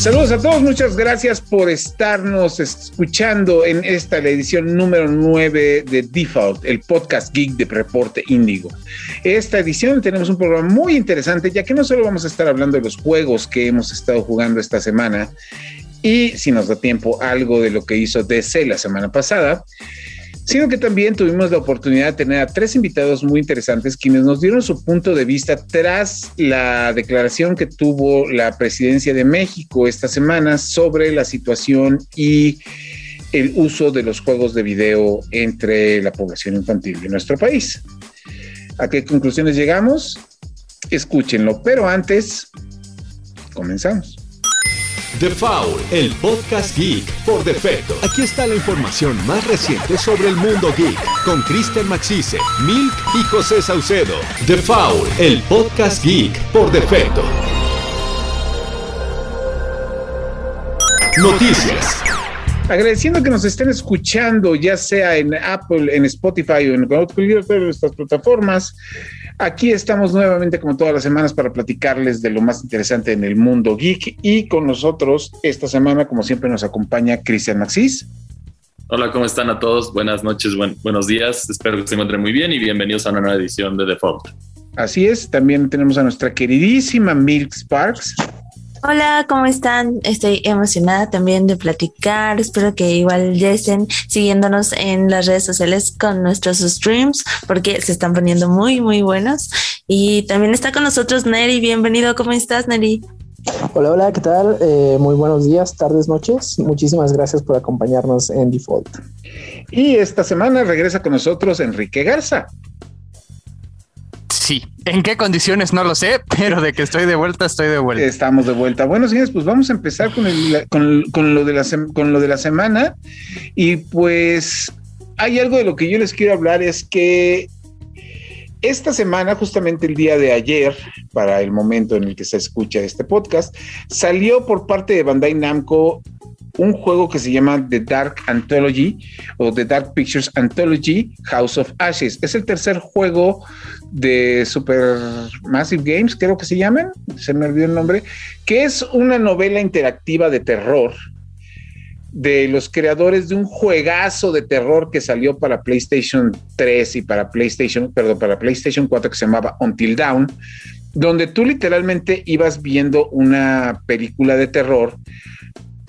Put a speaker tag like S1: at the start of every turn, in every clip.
S1: Saludos a todos, muchas gracias por estarnos escuchando en esta la edición número 9 de Default, el podcast geek de Reporte Índigo. Esta edición tenemos un programa muy interesante, ya que no solo vamos a estar hablando de los juegos que hemos estado jugando esta semana y, si nos da tiempo, algo de lo que hizo DC la semana pasada, sino que también tuvimos la oportunidad de tener a tres invitados muy interesantes quienes nos dieron su punto de vista tras la declaración que tuvo la presidencia de México esta semana sobre la situación y el uso de los juegos de video entre la población infantil de nuestro país. ¿A qué conclusiones llegamos? Escúchenlo, pero antes, comenzamos.
S2: The Foul, el podcast geek por defecto. Aquí está la información más reciente sobre el mundo geek con Kristen Maxise, Milk y José Saucedo. The Foul, el podcast geek por defecto. Noticias.
S1: Agradeciendo que nos estén escuchando, ya sea en Apple, en Spotify o en estas plataformas. Aquí estamos nuevamente como todas las semanas para platicarles de lo más interesante en el mundo geek y con nosotros esta semana como siempre nos acompaña Cristian Maxis.
S3: Hola, ¿cómo están a todos? Buenas noches, buenos días. Espero que se encuentren muy bien y bienvenidos a una nueva edición de Default.
S1: Así es, también tenemos a nuestra queridísima Milk Sparks.
S4: Hola, ¿cómo están? Estoy emocionada también de platicar. Espero que igual ya estén siguiéndonos en las redes sociales con nuestros streams porque se están poniendo muy, muy buenos. Y también está con nosotros Neri. Bienvenido, ¿cómo estás, Neri?
S5: Hola, hola, ¿qué tal? Eh, muy buenos días, tardes, noches. Muchísimas gracias por acompañarnos en Default.
S1: Y esta semana regresa con nosotros Enrique Garza.
S6: Sí, en qué condiciones no lo sé, pero de que estoy de vuelta, estoy de vuelta.
S1: Estamos de vuelta. Bueno, señores, pues vamos a empezar con, con, lo de la, con lo de la semana. Y pues hay algo de lo que yo les quiero hablar, es que esta semana, justamente el día de ayer, para el momento en el que se escucha este podcast, salió por parte de Bandai Namco un juego que se llama The Dark Anthology o The Dark Pictures Anthology House of Ashes. Es el tercer juego de Super Massive Games, creo que se llaman, se me olvidó el nombre, que es una novela interactiva de terror de los creadores de un juegazo de terror que salió para PlayStation 3 y para PlayStation, perdón, para PlayStation 4 que se llamaba Until Dawn, donde tú literalmente ibas viendo una película de terror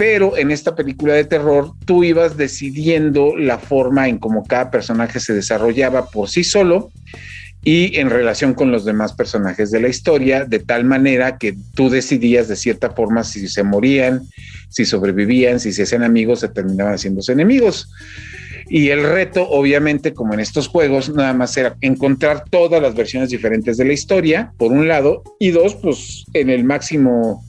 S1: pero en esta película de terror tú ibas decidiendo la forma en cómo cada personaje se desarrollaba por sí solo y en relación con los demás personajes de la historia, de tal manera que tú decidías de cierta forma si se morían, si sobrevivían, si se hacían amigos, se terminaban haciéndose enemigos. Y el reto, obviamente, como en estos juegos, nada más era encontrar todas las versiones diferentes de la historia, por un lado, y dos, pues en el máximo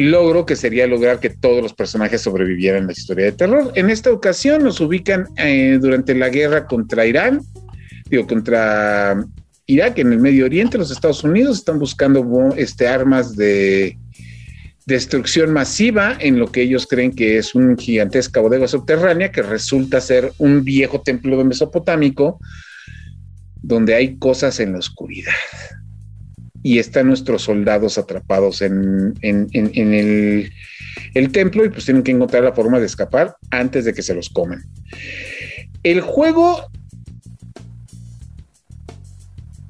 S1: logro que sería lograr que todos los personajes sobrevivieran a la historia de terror. En esta ocasión nos ubican eh, durante la guerra contra Irán, digo, contra Irak en el Medio Oriente, los Estados Unidos están buscando este, armas de destrucción masiva en lo que ellos creen que es una gigantesca bodega subterránea que resulta ser un viejo templo mesopotámico donde hay cosas en la oscuridad y están nuestros soldados atrapados en, el, el, templo y pues tienen que encontrar la forma de escapar antes de que se los comen. El juego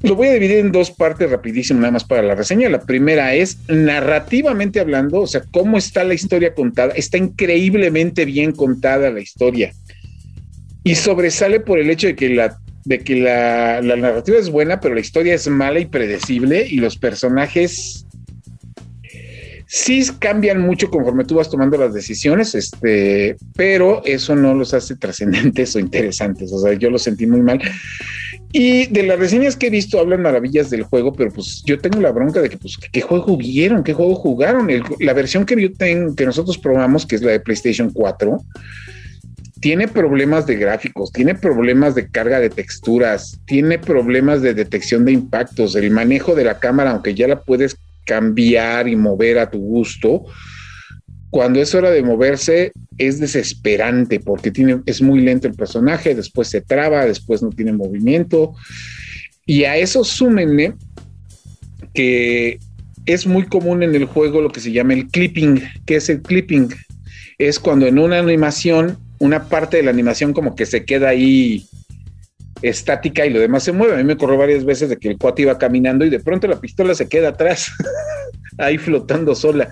S1: lo voy a dividir en dos partes rapidísimo, nada más para la reseña. La primera es narrativamente hablando, o sea, cómo está la historia contada. Está increíblemente bien contada la historia. Y sobresale por el hecho de que la de que la, narrativa es buena, pero la historia es mala y predecible y los personajes sí cambian mucho conforme tú vas tomando las decisiones, este, pero eso no los hace trascendentes o interesantes. O sea, yo lo sentí muy mal. Y de las reseñas que he visto hablan maravillas del juego, pero pues yo tengo la bronca de que, pues, ¿qué juego vieron? ¿Qué juego jugaron? la versión que yo tengo, que nosotros probamos, que es la de PlayStation 4, tiene problemas de gráficos, tiene problemas de carga de texturas, tiene problemas de detección de impactos, el manejo de la cámara, aunque ya la puedes cambiar y mover a tu gusto, cuando es hora de moverse es desesperante porque es muy lento el personaje, después se traba, después no tiene movimiento. Y a eso súmenle que es muy común en el juego lo que se llama el clipping. ¿Qué es el clipping? Es cuando en una animación, una parte de la animación como que se queda ahí estática y lo demás se mueve. A mí me ocurrió varias veces de que el cuate iba caminando y de pronto la pistola se queda atrás, ahí flotando sola.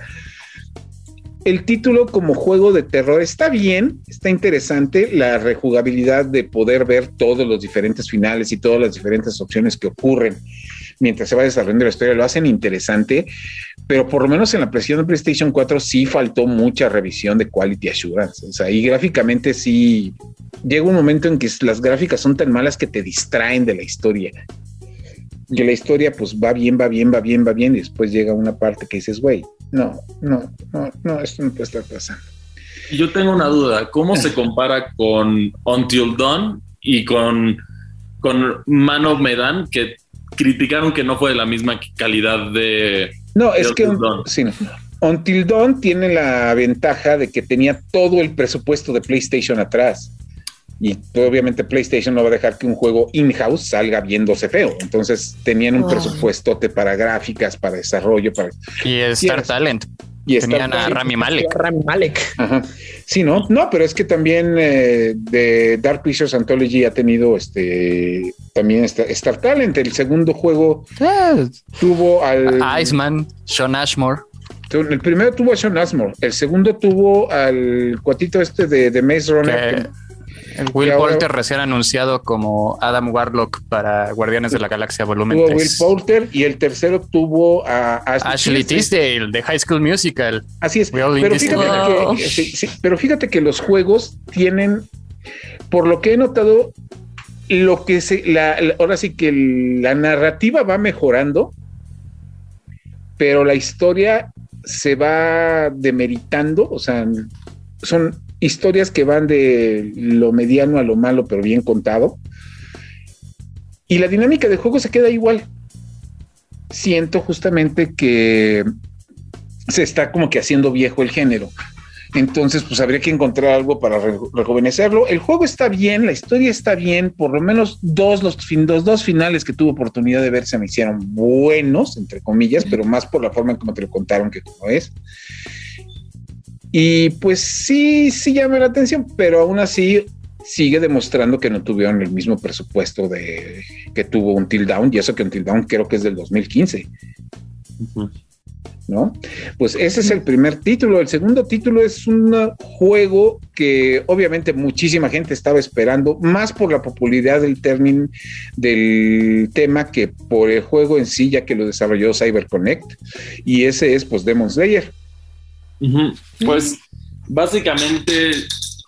S1: El título como juego de terror está bien, está interesante, la rejugabilidad de poder ver todos los diferentes finales y todas las diferentes opciones que ocurren mientras se va desarrollando la historia lo hacen interesante, pero por lo menos en la presión de PlayStation 4 sí faltó mucha revisión de quality assurance. O sea, y gráficamente sí llega un momento en que las gráficas son tan malas que te distraen de la historia. Que la historia pues va bien, va bien, va bien, va bien y después llega una parte que dices, güey, no, no, no, no, esto no puede estar pasando.
S3: Yo tengo una duda, ¿cómo se compara con Until Dawn y con, con Man of Medan, que criticaron que no fue de la misma calidad de...
S1: No, es que sí, Until Dawn tiene la ventaja de que tenía todo el presupuesto de PlayStation atrás. Y obviamente PlayStation no va a dejar que un juego in-house salga viéndose feo. Entonces tenían un presupuesto para gráficas, para desarrollo, para...
S6: Y Star Talent. Y Tenían a Rami Malek.
S5: Rami Malek.
S1: Ajá. Sí, ¿no? No, pero es que también eh, de Dark Pictures Anthology ha tenido este también Star Talent. El segundo juego ah. tuvo al
S6: Iceman, Sean Ashmore.
S1: El primero tuvo a Sean Ashmore, el segundo tuvo al cuatito este de, de Maze Runner.
S6: Will Poulter recién anunciado como Adam Warlock para Guardianes de la Galaxia Volumen
S1: tuvo Will Poulter y el tercero tuvo a
S6: Ashley, Tisdale de High School Musical.
S1: Así es. Pero fíjate, que, pero fíjate que los juegos tienen, por lo que he notado, lo que se, la, ahora sí que la narrativa va mejorando, pero la historia se va demeritando, o sea, son historias que van de lo mediano a lo malo, pero bien contado. Y la dinámica de juego se queda igual. Siento justamente que se está como que haciendo viejo el género. Entonces, pues habría que encontrar algo para rejuvenecerlo. El juego está bien, la historia está bien, por lo menos dos, los, dos finales que tuve oportunidad de ver se me hicieron buenos, entre comillas, pero más por la forma en cómo te lo contaron que como es. Y pues sí, sí llama la atención, pero aún así sigue demostrando que no tuvieron el mismo presupuesto de que tuvo un Down, y eso que un Down creo que es del 2015. ¿No? Pues ese es el primer título. El segundo título es un juego que obviamente muchísima gente estaba esperando, más por la popularidad del término del tema que por el juego en sí, ya que lo desarrolló CyberConnect. Y ese es pues Demon Slayer.
S3: Pues básicamente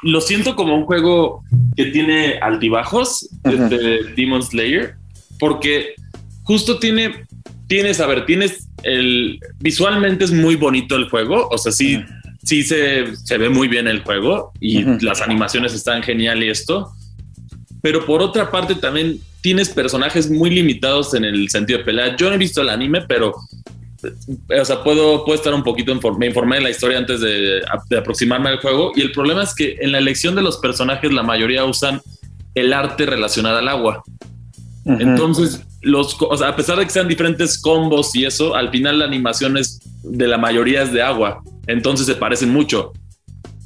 S3: lo siento como un juego que tiene altibajos de, Demon Slayer, porque justo tiene, tienes, a ver, tienes el, visualmente es muy bonito el juego, o sea, sí, sí se, se, ve muy bien el juego y las animaciones están genial y esto, pero por otra parte también tienes personajes muy limitados en el sentido de pelea. Yo no he visto el anime, pero o sea, puedo, puedo estar un poquito, me informé de la historia antes de, aproximarme al juego y el problema es que en la elección de los personajes la mayoría usan el arte relacionado al agua. Entonces, los, a pesar de que sean diferentes combos y eso, al final la animación es de la mayoría es de agua, entonces se parecen mucho.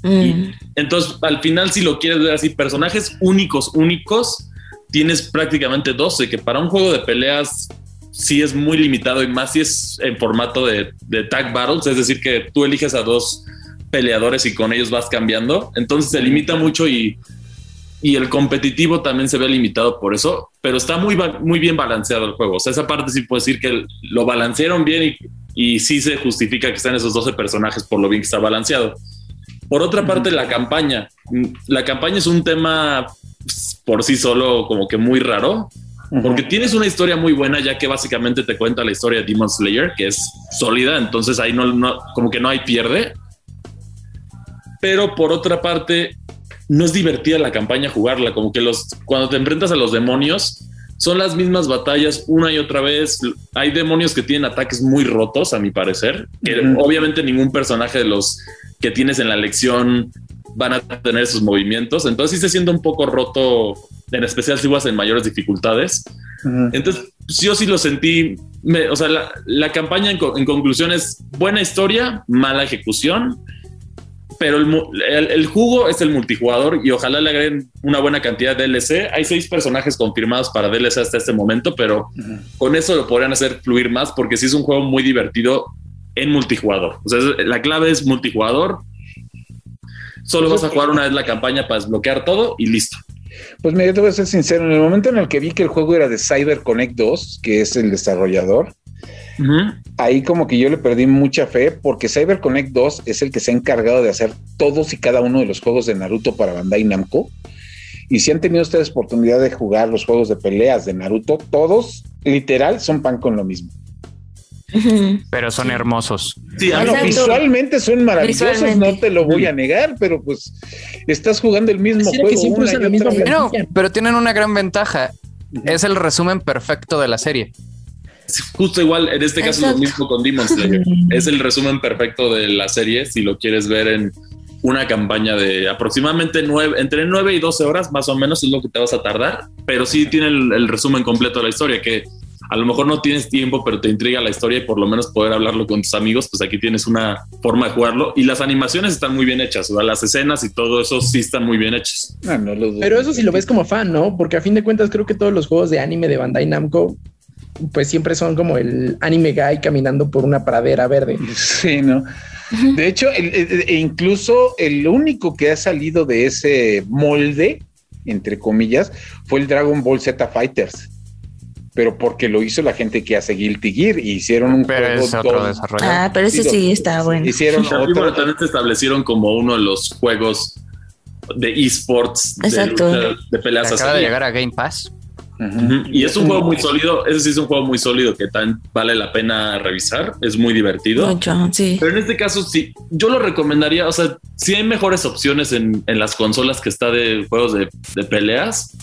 S3: Mm. entonces, al final, si lo quieres ver así, personajes únicos, únicos, tienes prácticamente 12, que para un juego de peleas sí es muy limitado y más si es en formato de, tag battles, es decir, que tú eliges a dos peleadores y con ellos vas cambiando. Entonces se limita mucho y, el competitivo también se ve limitado por eso, pero está muy, muy bien balanceado el juego. O sea, esa parte sí puedo decir que lo balancearon bien y, y sí se justifica que están esos 12 personajes por lo bien que está balanceado. Por otra parte, la campaña. La campaña es un tema pues, por sí solo como que muy raro porque tienes una historia muy buena, ya que básicamente te cuenta la historia de Demon Slayer, que es sólida, entonces ahí no, no, como que no hay pierde. Pero por otra parte, no es divertida la campaña jugarla, como que los cuando te enfrentas a los demonios son las mismas batallas una y otra vez. Hay demonios que tienen ataques muy rotos, a mi parecer, que obviamente ningún personaje de los que tienes en la lección van a tener esos movimientos. Entonces sí se siente un poco roto en especial si vas en mayores dificultades. Entonces, yo sí lo sentí, o sea, la, campaña en, en, conclusión es buena historia, mala ejecución, pero el, jugo es el multijugador y ojalá le agreguen una buena cantidad de DLC. Hay seis personajes confirmados para DLC hasta este momento, pero con eso lo podrían hacer fluir más porque sí es un juego muy divertido en multijugador. O sea, la clave es multijugador. Solo vas a jugar una vez la campaña para desbloquear todo y listo.
S1: Pues mira, te voy a ser sincero, en el momento en el que vi que el juego era de Cyber Connect 2, que es el desarrollador, Ahí como que yo le perdí mucha fe porque CyberConnect 2 es el que se ha encargado de hacer todos y cada uno de los juegos de Naruto para Bandai Namco. Y si han tenido ustedes oportunidad de jugar los juegos de peleas de Naruto, todos literal son pan con lo mismo.
S6: Pero son hermosos.
S1: Sí, visualmente son maravillosos, no te lo voy a negar, pero pues estás jugando el mismo juego.
S6: pero tienen una gran ventaja. Es el resumen perfecto de la serie
S3: justo igual, en este caso lo mismo con Demon Slayer. es el resumen perfecto de la serie, si lo quieres ver en una campaña de aproximadamente nueve, entre 9 y 12 horas más o menos es lo que te vas a tardar, pero sí tiene el, resumen completo de la historia, que a lo mejor no tienes tiempo, pero te intriga la historia y por lo menos poder hablarlo con tus amigos, pues aquí tienes una forma de jugarlo. Y las animaciones están muy bien hechas, las escenas y todo eso sí están muy bien hechas.
S5: Ah, pero eso sí lo ves como fan, ¿no? Porque a fin de cuentas creo que todos los juegos de anime de Bandai Namco pues siempre son como el anime guy caminando por una pradera verde.
S1: Sí, ¿no? De hecho, e incluso el único que ha salido de ese molde, entre comillas, fue el Dragon Ball Z Fighters. Pero porque lo hizo la gente que hace Guilty Gear y hicieron un
S6: pero juego. desarrollo.
S4: Ah, pero ese sí está bueno.
S3: Hicieron otro. también se establecieron como uno de los juegos de esports de, de, peleas.
S6: Acaba de llegar a Game Pass.
S3: Y es un juego muy sólido, ese sí es un juego muy sólido que tan vale la pena revisar, es muy divertido.
S4: Mucho, sí.
S3: Pero en este caso sí, yo lo recomendaría, o sea, si hay mejores opciones en, las consolas que está de juegos de, peleas,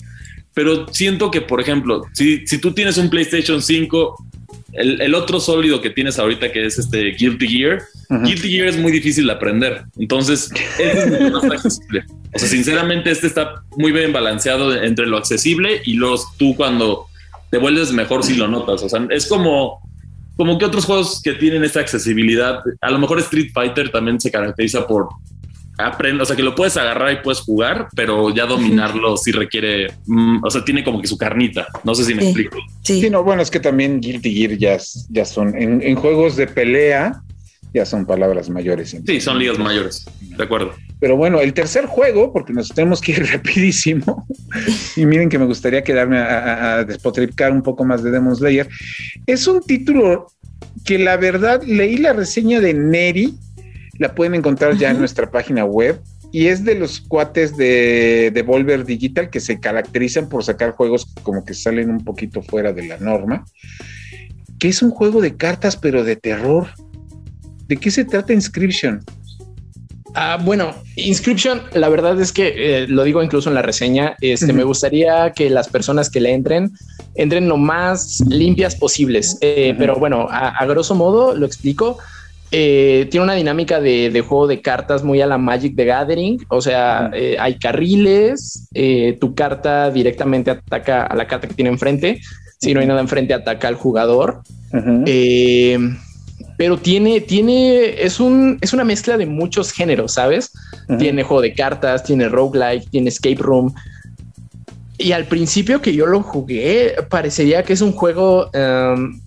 S3: pero siento que, por ejemplo, si, si tú tienes un PlayStation 5, el, otro sólido que tienes ahorita que es este Guilty Gear, Guilty Gear es muy difícil de aprender, entonces es más accesible. O sea, sinceramente, este está muy bien balanceado entre lo accesible y los tú cuando te vuelves mejor si lo notas. O sea, es como, como que otros juegos que tienen esta accesibilidad. A lo mejor Street Fighter también se caracteriza por aprender, o sea, que lo puedes agarrar y puedes jugar, pero ya dominarlo sí requiere, mm, o sea, tiene como que su carnita. No sé si me explico.
S1: Sí. no, bueno, es que también Guilty Gear ya, ya son en, en juegos de pelea ya son palabras mayores.
S3: Sí, son ligas mayores, de acuerdo.
S1: Pero bueno, el tercer juego, porque nos tenemos que ir rapidísimo, y miren que me gustaría quedarme a, despotricar un poco más de Demon Slayer, es un título que la verdad leí la reseña de Neri, la pueden encontrar ya en nuestra página web, y es de los cuates de, de Volver Digital que se caracterizan por sacar juegos como que salen un poquito fuera de la norma, que es un juego de cartas pero de terror ¿De qué se trata Inscription?
S5: Ah, bueno, Inscription, la verdad es que eh, lo digo incluso en la reseña. Este, Me gustaría que las personas que le entren entren lo más limpias posibles. Eh, pero bueno, a, grosso modo lo explico. Eh, tiene una dinámica de, juego de cartas muy a la Magic the Gathering. O sea, hay carriles. tu carta directamente ataca a la carta que tiene enfrente. Si no hay nada enfrente, ataca al jugador pero tiene, tiene, es un, es una mezcla de muchos géneros, ¿sabes? Tiene juego de cartas, tiene roguelike, tiene escape room. Y al principio que yo lo jugué, parecería que es un juego em,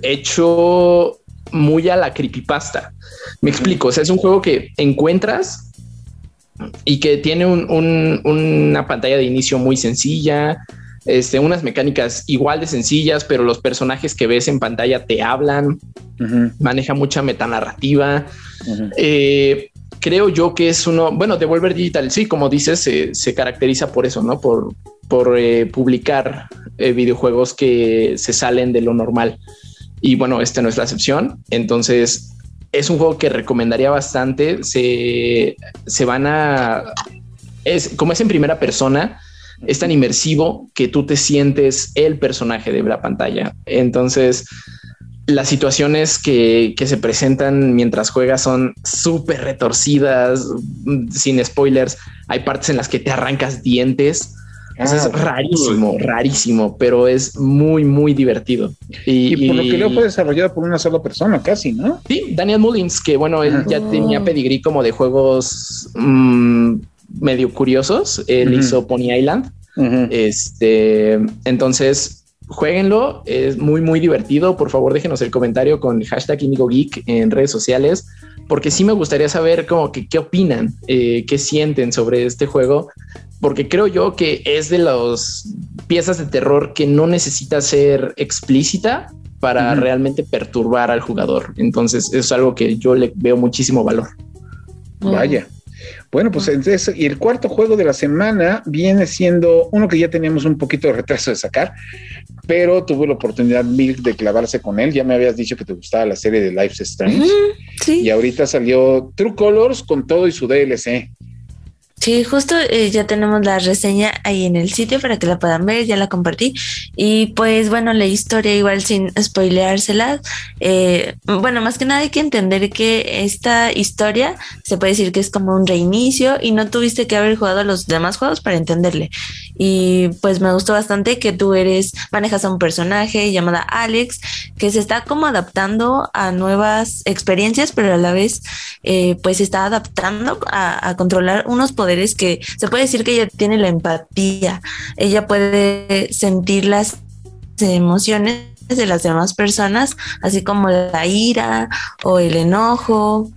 S5: hecho muy a la creepypasta. Me explico, o sea, es un juego que encuentras y que tiene una pantalla de inicio muy sencilla, este, unas mecánicas igual de sencillas, pero los personajes que ves en pantalla te hablan, maneja mucha metanarrativa. Eh, creo yo que es uno, bueno, Devolver Digital, sí, como dices, se caracteriza por eso, ¿no? Por, por eh, publicar eh, videojuegos que se salen de lo normal. Y bueno, este no es la excepción. Entonces, es un juego que recomendaría bastante. Se, se van a... Es, como es en primera persona, es tan inmersivo que tú te sientes el personaje de la pantalla. Entonces, las situaciones que, se presentan mientras juegas son súper retorcidas, sin spoilers. Hay partes en las que te arrancas dientes. Es ah, rarísimo, rarísimo, pero es muy, muy divertido.
S1: Y, por lo que leo fue desarrollado por una sola persona, casi, ¿no?
S5: Sí, Daniel Mullins, que bueno, él ya tenía pedigrí como de juegos mm, medio curiosos. Él hizo Pony Island. Este, entonces, jueguenlo, es muy, muy divertido. Por favor, déjenos el comentario con hashtag Geek en redes sociales, porque sí me gustaría saber como que qué opinan, eh, qué sienten sobre este juego porque creo yo que es de las piezas de terror que no necesita ser explícita para realmente perturbar al jugador. Entonces es algo que yo le veo muchísimo valor.
S1: Vaya. Bueno, pues entonces, y el cuarto juego de la semana viene siendo uno que ya teníamos un poquito de retraso de sacar, pero tuve la oportunidad, Milk, de clavarse con él. Ya me habías dicho que te gustaba la serie de Life's Strange. sí. Y ahorita salió True Colors con todo y su DLC.
S4: Sí, justo eh, ya tenemos la reseña ahí en el sitio para que la puedan ver, ya la compartí. Y pues bueno, la historia igual sin spoileársela. Eh, bueno, más que nada hay que entender que esta historia se puede decir que es como un reinicio y no tuviste que haber jugado los demás juegos para entenderle. Y pues me gustó bastante que tú eres, manejas a un personaje llamada Alex, que se está como adaptando a nuevas experiencias, pero a la vez eh, pues se está adaptando a, a controlar unos poderes que se puede decir que ella tiene la empatía, ella puede sentir las emociones de las demás personas, así como la ira o el enojo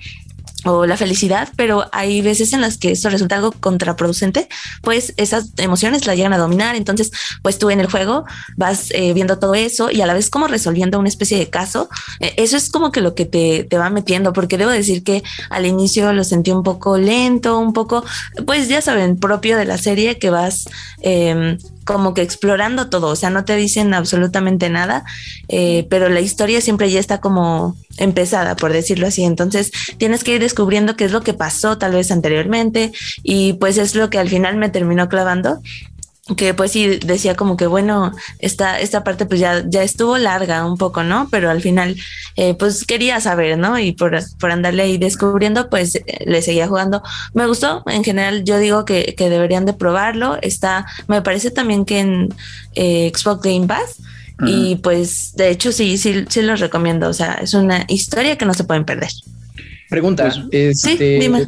S4: o la felicidad, pero hay veces en las que esto resulta algo contraproducente, pues esas emociones la llegan a dominar, entonces pues tú en el juego vas eh, viendo todo eso y a la vez como resolviendo una especie de caso, eh, eso es como que lo que te, te, va metiendo, porque debo decir que al inicio lo sentí un poco lento, un poco, pues ya saben, propio de la serie que vas eh, como que explorando todo, o sea, no te dicen absolutamente nada, eh, pero la historia siempre ya está como empezada, por decirlo así. Entonces tienes que ir descubriendo qué es lo que pasó tal vez anteriormente y pues es lo que al final me terminó clavando que pues sí decía como que bueno, esta, esta parte pues ya, ya estuvo larga un poco, ¿no? Pero al final eh, pues quería saber, ¿no? Y por, por andarle ahí descubriendo pues le seguía jugando. Me gustó, en general yo digo que, que deberían de probarlo. Está, me parece también que en eh, Xbox Game Pass. Y pues de hecho sí, sí, sí los recomiendo. O sea, es una historia que no se pueden perder.
S5: Pregunta, pues, este, sí, dime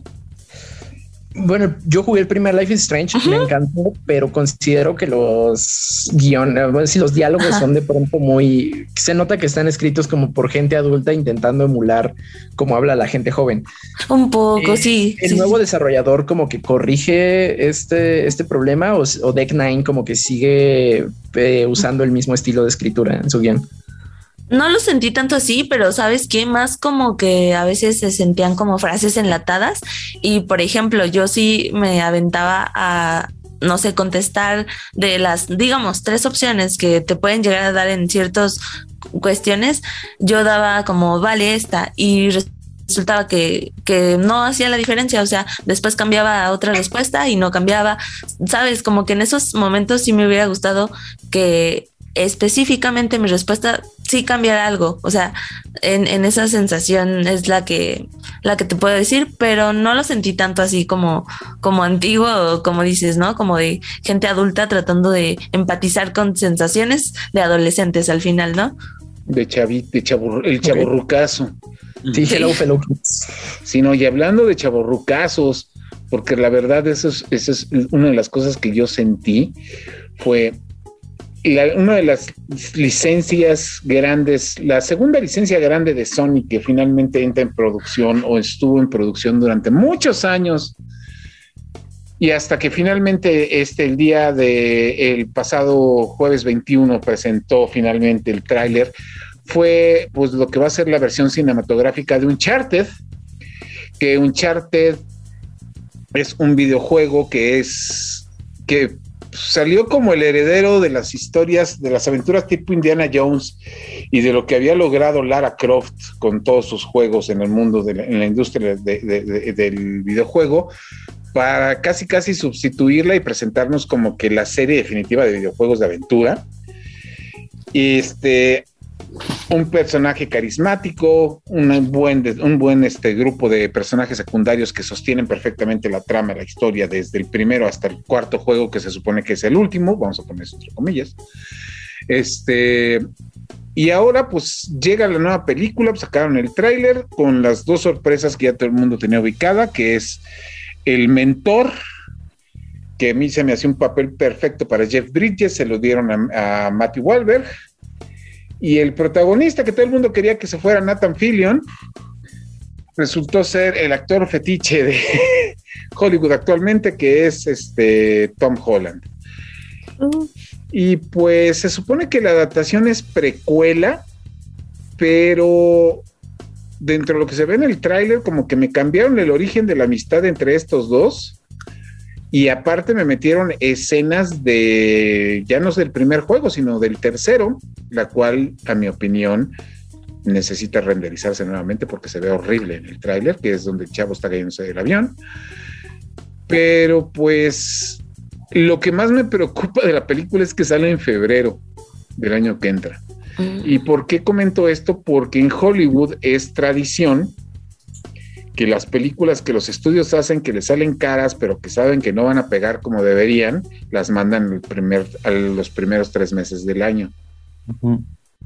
S5: bueno, yo jugué el primer Life is Strange, me encantó, pero considero que los guiones, bueno, si los diálogos son de pronto muy, se nota que están escritos como por gente adulta intentando emular cómo habla la gente joven.
S4: Un poco, eh, sí.
S5: El nuevo desarrollador como que corrige este, este problema o, o Deck Nine como que sigue eh, usando el mismo estilo de escritura en su guion
S4: no lo sentí tanto así, pero sabes qué, más como que a veces se sentían como frases enlatadas. Y por ejemplo yo sí me aventaba a no sé, contestar de las, digamos, tres opciones que te pueden llegar a dar en ciertas cuestiones, yo daba como, vale, esta, y resultaba que, que no hacía la diferencia, o sea, después cambiaba a otra respuesta y no cambiaba, sabes, como que en esos momentos sí me hubiera gustado que específicamente mi respuesta sí cambiar algo. O sea, en, en, esa sensación es la que, la que te puedo decir, pero no lo sentí tanto así como, como antiguo, como dices, ¿no? Como de gente adulta tratando de empatizar con sensaciones de adolescentes al final, ¿no?
S1: De chavit, de chabur, el chaborrucazo.
S5: Sí, hello, hello.
S1: Sí, no, y hablando de chaborrucazos, porque la verdad eso es, eso es una de las cosas que yo sentí fue una de las licencias grandes, la segunda licencia grande de Sony que finalmente entra en producción o estuvo en producción durante muchos años y hasta que finalmente este el día de el pasado jueves 21 presentó finalmente el tráiler fue pues lo que va a ser la versión cinematográfica de Uncharted que Uncharted es un videojuego que es que salió como el heredero de las historias, de las aventuras tipo Indiana Jones y de lo que había logrado Lara Croft con todos sus juegos en el mundo, de la, en la industria del videojuego, para casi casi sustituirla y presentarnos como que la serie definitiva de videojuegos de aventura. Este, un personaje carismático, un buen, un buen este, grupo de personajes secundarios que sostienen perfectamente la trama, la historia, desde el primero hasta el cuarto juego, que se supone que es el último, vamos a poner eso entre comillas. Este, y ahora pues llega la nueva película, pues, sacaron el tráiler con las dos sorpresas que ya todo el mundo tenía ubicada, que es el mentor, que a mí se me hacía un papel perfecto para Jeff Bridges, se lo dieron a, a Matthew Wahlberg, y el protagonista que todo el mundo quería que se fuera Nathan Fillion, resultó ser el actor fetiche de Hollywood actualmente, que es este Tom Holland. Uh. Y pues se supone que la adaptación es precuela, pero dentro de lo que se ve en el tráiler, como que me cambiaron el origen de la amistad entre estos dos. Y aparte me metieron escenas de, ya no es del primer juego, sino del tercero, la cual, a mi opinión, necesita renderizarse nuevamente porque se ve horrible en el tráiler, que es donde el chavo está cayéndose del avión. Pero pues lo que más me preocupa de la película es que sale en febrero del año que entra. Mm. ¿Y por qué comento esto? Porque en Hollywood es tradición que las películas que los estudios hacen que les salen caras, pero que saben que no van a pegar como deberían, las mandan el primer, a los primeros tres meses del año.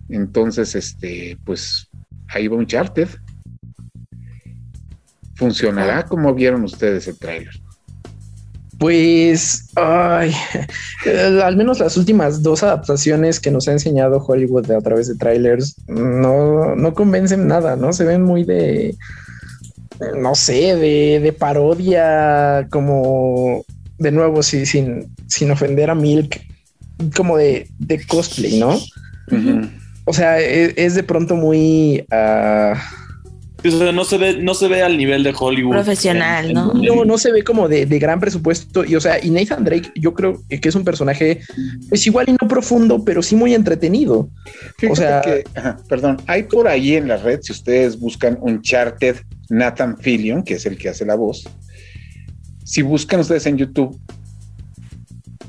S1: Entonces, este, pues ahí va un charter. ¿Funcionará? como vieron ustedes el tráiler?
S5: Pues, ay, al menos las últimas dos adaptaciones que nos ha enseñado Hollywood a través de trailers no, no convencen nada, ¿no? Se ven muy de, no sé, de, de parodia, como de nuevo, sin, sin ofender a Milk, como de, de cosplay, ¿no? O sea, e, es, de pronto muy... Uh,
S3: no se ve, no se ve al nivel de Hollywood.
S4: Profesional, ¿no?
S5: No, no se ve como de, gran presupuesto. Y o sea, y Nathan Drake, yo creo que es un personaje, pues igual y no profundo, pero sí muy entretenido. o sea,
S1: perdón, hay por ahí en la red, si ustedes buscan un charted Nathan Fillion, que es el que hace la voz. Si buscan ustedes en YouTube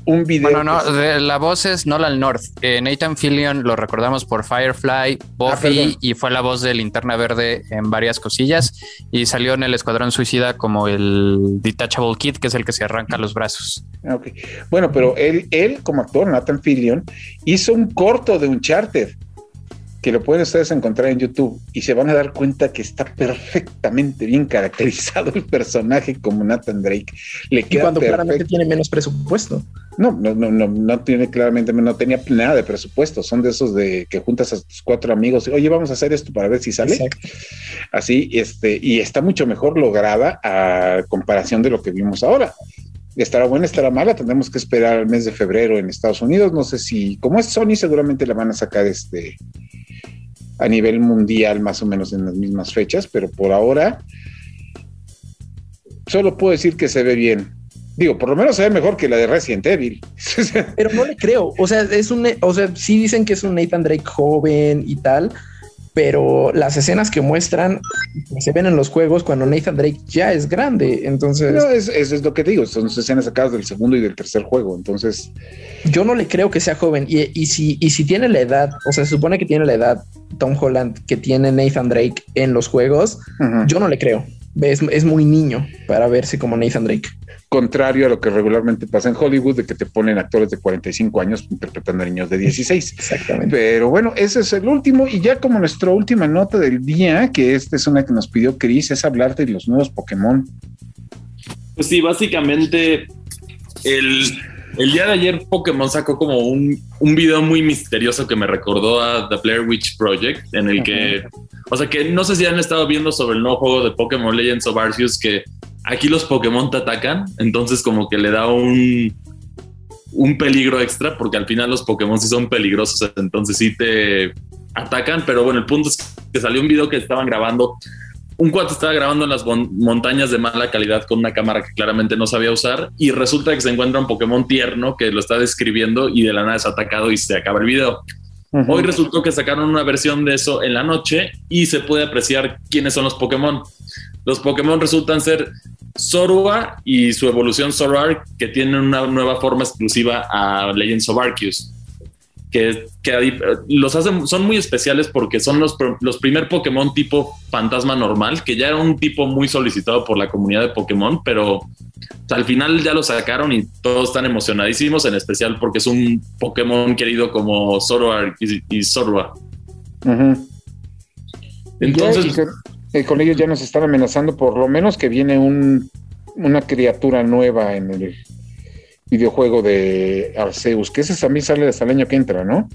S1: un video.
S6: Bueno, no, la voz es Nolan North. Eh, Nathan Fillion lo recordamos por Firefly, Buffy ah, y fue la voz de Linterna Verde en varias cosillas y salió en el Escuadrón Suicida como el Detachable Kid, que es el que se arranca los brazos.
S1: Ah, okay. Bueno, pero él, él como actor, Nathan Fillion, hizo un corto de Uncharted que lo pueden ustedes encontrar en YouTube y se van a dar cuenta que está perfectamente bien caracterizado el personaje como Nathan Drake.
S5: Le queda y cuando claramente tiene menos presupuesto.
S1: No, no, no, no, no tiene claramente, no tenía nada de presupuesto. Son de esos de que juntas a tus cuatro amigos y oye, vamos a hacer esto para ver si sale. Así, este, y está mucho mejor lograda a comparación de lo que vimos ahora estará buena, estará mala, tendremos que esperar el mes de febrero en Estados Unidos. No sé si, como es Sony, seguramente la van a sacar este a nivel mundial más o menos en las mismas fechas, pero por ahora solo puedo decir que se ve bien. Digo, por lo menos se ve mejor que la de Resident Evil.
S5: pero no le creo. O sea, es un, o sea, sí dicen que es un Nathan Drake joven y tal, pero las escenas que muestran se ven en los juegos cuando Nathan Drake ya es grande. Entonces,
S1: no, es, es, lo que digo, son escenas sacadas del segundo y del tercer juego. Entonces,
S5: yo no le creo que sea joven. Y, y, si, y si tiene la edad, o sea, se supone que tiene la edad Tom Holland que tiene Nathan Drake en los juegos, yo no le creo. Es, es muy niño para verse como Nathan Drake
S1: contrario a lo que regularmente pasa en Hollywood, de que te ponen actores de 45 años interpretando a niños de 16.
S5: Exactamente.
S1: Pero bueno, ese es el último. Y ya como nuestra última nota del día, que esta es una que nos pidió Chris, es hablarte de los nuevos Pokémon.
S3: Pues sí, básicamente el, día de ayer Pokémon sacó como un, un, video muy misterioso que me recordó a The Blair Witch Project, en el que, o sea, que no sé si han estado viendo sobre el nuevo juego de Pokémon Legends of Arceus que aquí los Pokémon te atacan, entonces como que le da un, un peligro extra, porque al final los Pokémon sí son peligrosos, entonces sí te atacan, pero bueno, el punto es que salió un video que estaban grabando. Un cuate estaba grabando en las montañas de mala calidad con una cámara que claramente no sabía usar y resulta que se encuentra un Pokémon tierno que lo está describiendo y de la nada es atacado y se acaba el video. Hoy resultó que sacaron una versión de eso en la noche y se puede apreciar quiénes son los Pokémon. Los Pokémon resultan ser Zorua y su evolución Zoroark, que tienen una nueva forma exclusiva a Legends of Arceus. Que, los hacen, son muy especiales porque son los, los primer Pokémon tipo fantasma normal, que ya era un tipo muy solicitado por la comunidad de Pokémon, pero al final ya lo sacaron y todos están emocionadísimos, en especial porque es un Pokémon querido como Zoroark y, y
S1: Entonces, eh, con ellos ya nos están amenazando por lo menos que viene un, una criatura nueva en el videojuego de Arceus, que ese también sale hasta el año que entra, ¿no?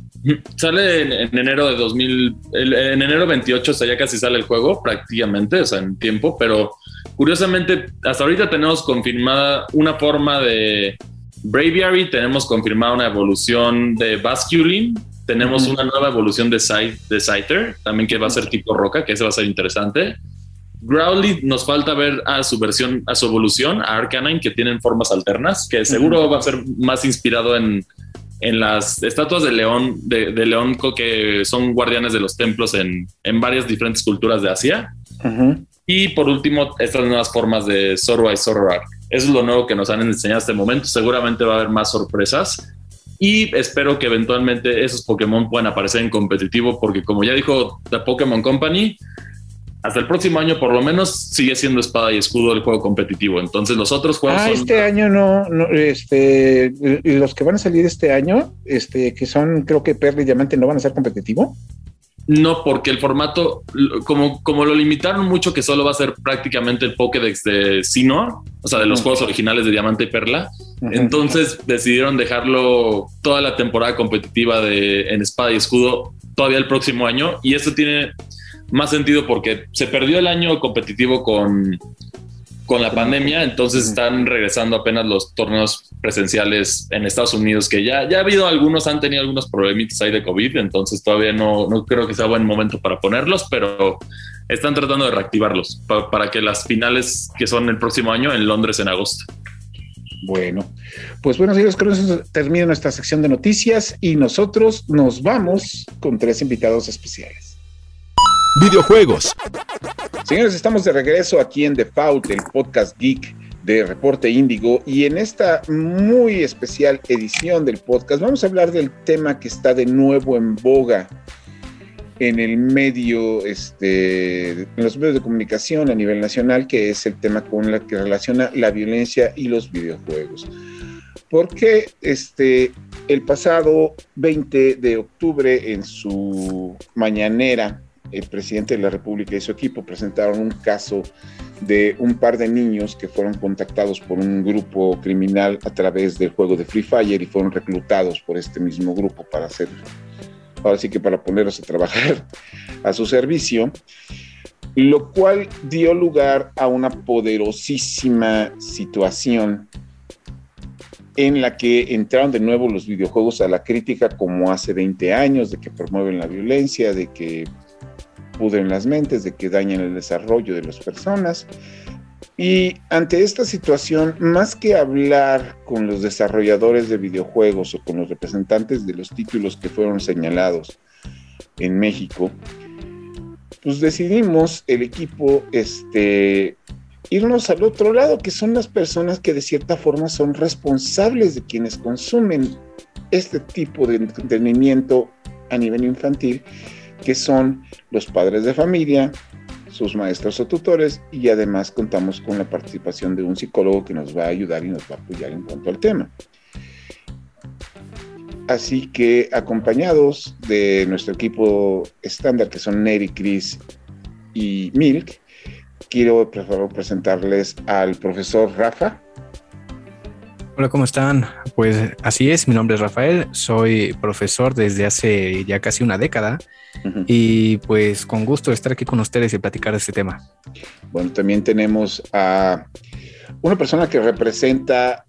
S3: Sale en, enero de 2000, en enero 28, o sea, ya casi sale el juego prácticamente, o sea, en tiempo, pero curiosamente, hasta ahorita tenemos confirmada una forma de Braviary, tenemos confirmada una evolución de Basculin, tenemos una nueva evolución de, de Scyther, también que va a ser tipo roca, que ese va a ser interesante. Growly nos falta ver a su versión, a su evolución, a Arcanine, que tienen formas alternas, que seguro va a ser más inspirado en, en las estatuas de león, de, león que son guardianes de los templos en, en varias diferentes culturas de Asia. Y por último, estas nuevas formas de Zorro y Zoroark. Eso es lo nuevo que nos han enseñado hasta el momento. Seguramente va a haber más sorpresas. Y espero que eventualmente esos Pokémon puedan aparecer en competitivo, porque como ya dijo The Pokémon Company, hasta el próximo año por lo menos sigue siendo espada y escudo el juego competitivo. Entonces los otros juegos...
S1: Ah, este año no, este, los que van a salir este año, este, que son creo que Perla y Diamante, ¿no van a ser competitivo?
S3: No, porque el formato, como, como lo limitaron mucho, que solo va a ser prácticamente el Pokédex de Sinnoh, o sea, de los juegos originales de Diamante y Perla, entonces decidieron dejarlo toda la temporada competitiva de, en Espada y Escudo todavía el próximo año. Y esto tiene más sentido porque se perdió el año competitivo con, con la pandemia, entonces están regresando apenas los torneos presenciales en Estados Unidos, que ya, ya ha habido algunos, han tenido algunos problemitas ahí de COVID, entonces todavía no, no creo que sea buen momento para ponerlos, pero están tratando de reactivarlos para que las finales que son el próximo año en Londres en agosto.
S1: Bueno, pues bueno, señores, con eso termina nuestra sección de noticias y nosotros nos vamos con tres invitados especiales
S2: videojuegos.
S1: Señores, estamos de regreso aquí en Default, el podcast geek de Reporte Índigo y en esta muy especial edición del podcast vamos a hablar del tema que está de nuevo en boga en el medio, este, en los medios de comunicación a nivel nacional, que es el tema con el que relaciona la violencia y los videojuegos. Porque este, el pasado 20 de octubre, en su mañanera, el presidente de la República y su equipo presentaron un caso de un par de niños que fueron contactados por un grupo criminal a través del juego de Free Fire y fueron reclutados por este mismo grupo para hacer, ahora sí que para ponerlos a trabajar a su servicio, lo cual dio lugar a una poderosísima situación en la que entraron de nuevo los videojuegos a la crítica como hace 20 años, de que promueven la violencia, de que pudren las mentes, de que dañan el desarrollo de las personas. Y ante esta situación, más que hablar con los desarrolladores de videojuegos o con los representantes de los títulos que fueron señalados en México, pues decidimos el equipo este, irnos al otro lado, que son las personas que de cierta forma son responsables de quienes consumen este tipo de entretenimiento a nivel infantil que son los padres de familia, sus maestros o tutores y además contamos con la participación de un psicólogo que nos va a ayudar y nos va a apoyar en cuanto al tema. Así que acompañados de nuestro equipo estándar que son Neri, Chris y Milk, quiero por favor presentarles al profesor Rafa.
S7: Hola, ¿cómo están? Pues así es, mi nombre es Rafael, soy profesor desde hace ya casi una década y pues con gusto estar aquí con ustedes y platicar de este tema.
S1: Bueno, también tenemos a una persona que representa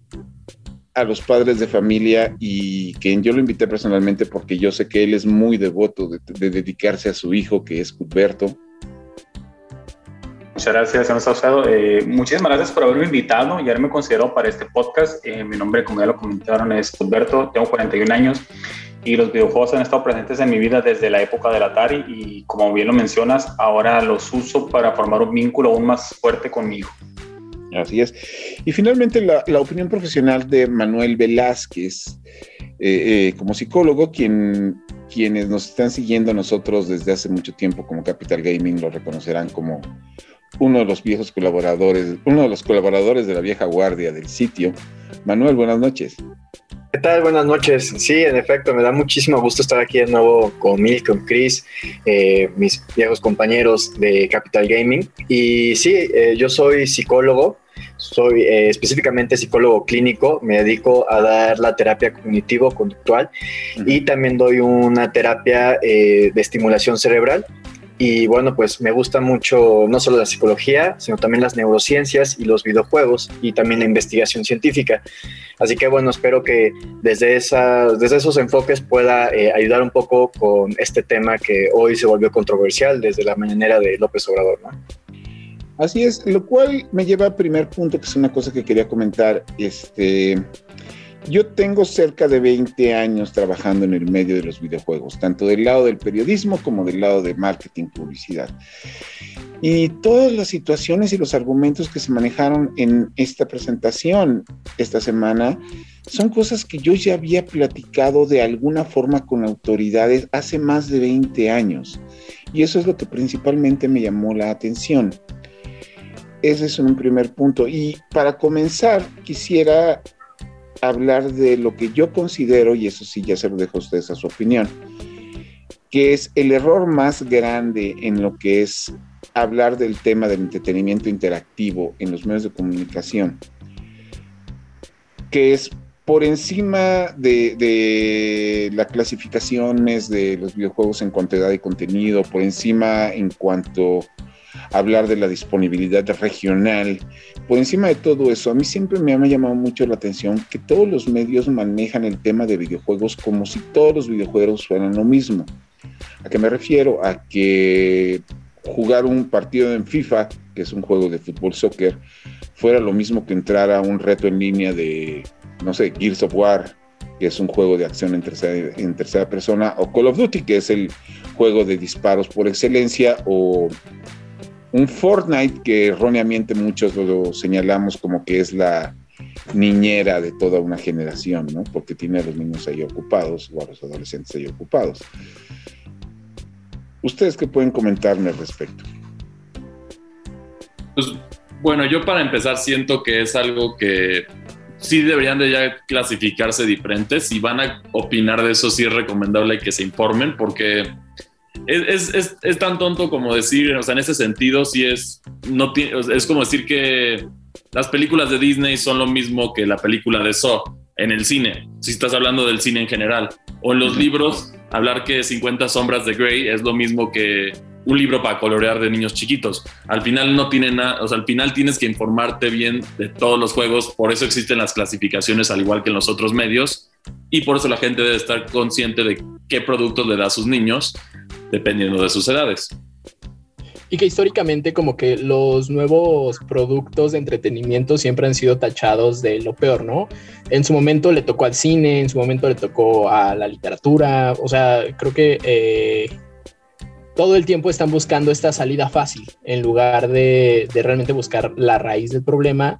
S1: a los padres de familia y que yo lo invité personalmente porque yo sé que él es muy devoto de, dedicarse a su hijo, que es Cuthberto.
S8: Muchas gracias, señor eh, muchísimas gracias por haberme invitado y haberme considerado para este podcast. Eh, mi nombre, como ya lo comentaron, es Cuthberto, tengo 41 años y los videojuegos han estado presentes en mi vida desde la época del Atari y como bien lo mencionas, ahora los uso para formar un vínculo aún más fuerte con mi hijo.
S1: Así es. Y finalmente la, opinión profesional de Manuel Velázquez. eh, como psicólogo, quien, quienes nos están siguiendo nosotros desde hace mucho tiempo como Capital Gaming lo reconocerán como uno de los viejos colaboradores, uno de los colaboradores de la vieja guardia del sitio. Manuel, buenas noches.
S9: ¿Qué tal? Buenas noches. Sí, en efecto, me da muchísimo gusto estar aquí de nuevo con Mil, con Chris, eh, mis viejos compañeros de Capital Gaming. Y sí, eh, yo soy psicólogo, soy eh, específicamente psicólogo clínico, me dedico a dar la terapia cognitivo-conductual y también doy una terapia de estimulación cerebral y bueno, pues me gusta mucho no solo la psicología, sino también las neurociencias y los videojuegos y también la investigación científica. Así que bueno, espero que desde, esa, desde esos enfoques pueda eh, ayudar un poco con este tema que hoy se volvió controversial desde la mañanera de López Obrador. ¿no?
S1: Así es, lo cual me lleva al primer punto, que es una cosa que quería comentar. Este, yo tengo cerca de 20 años trabajando en el medio de los videojuegos, tanto del lado del periodismo como del lado de marketing, publicidad. Y todas las situaciones y los argumentos que se manejaron en esta presentación esta semana son cosas que yo ya había platicado de alguna forma con autoridades hace más de 20 años. Y eso es lo que principalmente me llamó la atención. Ese es un primer punto. Y para comenzar, quisiera hablar de lo que yo considero, y eso sí ya se lo dejo a ustedes a su opinión, que es el error más grande en lo que es hablar del tema del entretenimiento interactivo en los medios de comunicación, que es por encima de, las clasificaciones de los videojuegos en cuantidad de contenido, por encima en cuanto hablar de la disponibilidad regional. Por encima de todo eso, a mí siempre me ha llamado mucho la atención que todos los medios manejan el tema de videojuegos como si todos los videojuegos fueran lo mismo. ¿A qué me refiero? A que jugar un partido en FIFA, que es un juego de fútbol soccer, fuera lo mismo que entrar a un reto en línea de, no sé, Gears of War, que es un juego de acción en tercera, en tercera persona, o Call of Duty, que es el juego de disparos por excelencia, o un Fortnite que erróneamente muchos lo señalamos como que es la niñera de toda una generación, ¿no? Porque tiene a los niños ahí ocupados o a los adolescentes ahí ocupados. ¿Ustedes qué pueden comentarme al respecto?
S3: Pues bueno, yo para empezar siento que es algo que sí deberían de ya clasificarse diferentes. Si van a opinar de eso, sí es recomendable que se informen porque es, es, es, tan tonto como decir, o sea, en ese sentido, sí es, no es como decir que las películas de Disney son lo mismo que la película de Saw en el cine, si estás hablando del cine en general. O en los libros, hablar que 50 sombras de Grey es lo mismo que un libro para colorear de niños chiquitos. Al final no tiene nada, o sea, al final tienes que informarte bien de todos los juegos, por eso existen las clasificaciones al igual que en los otros medios y por eso la gente debe estar consciente de qué productos le da a sus niños dependiendo de sus edades.
S5: Y que históricamente como que los nuevos productos de entretenimiento siempre han sido tachados de lo peor, ¿no? En su momento le tocó al cine, en su momento le tocó a la literatura, o sea, creo que eh, todo el tiempo están buscando esta salida fácil en lugar de, realmente buscar la raíz del problema.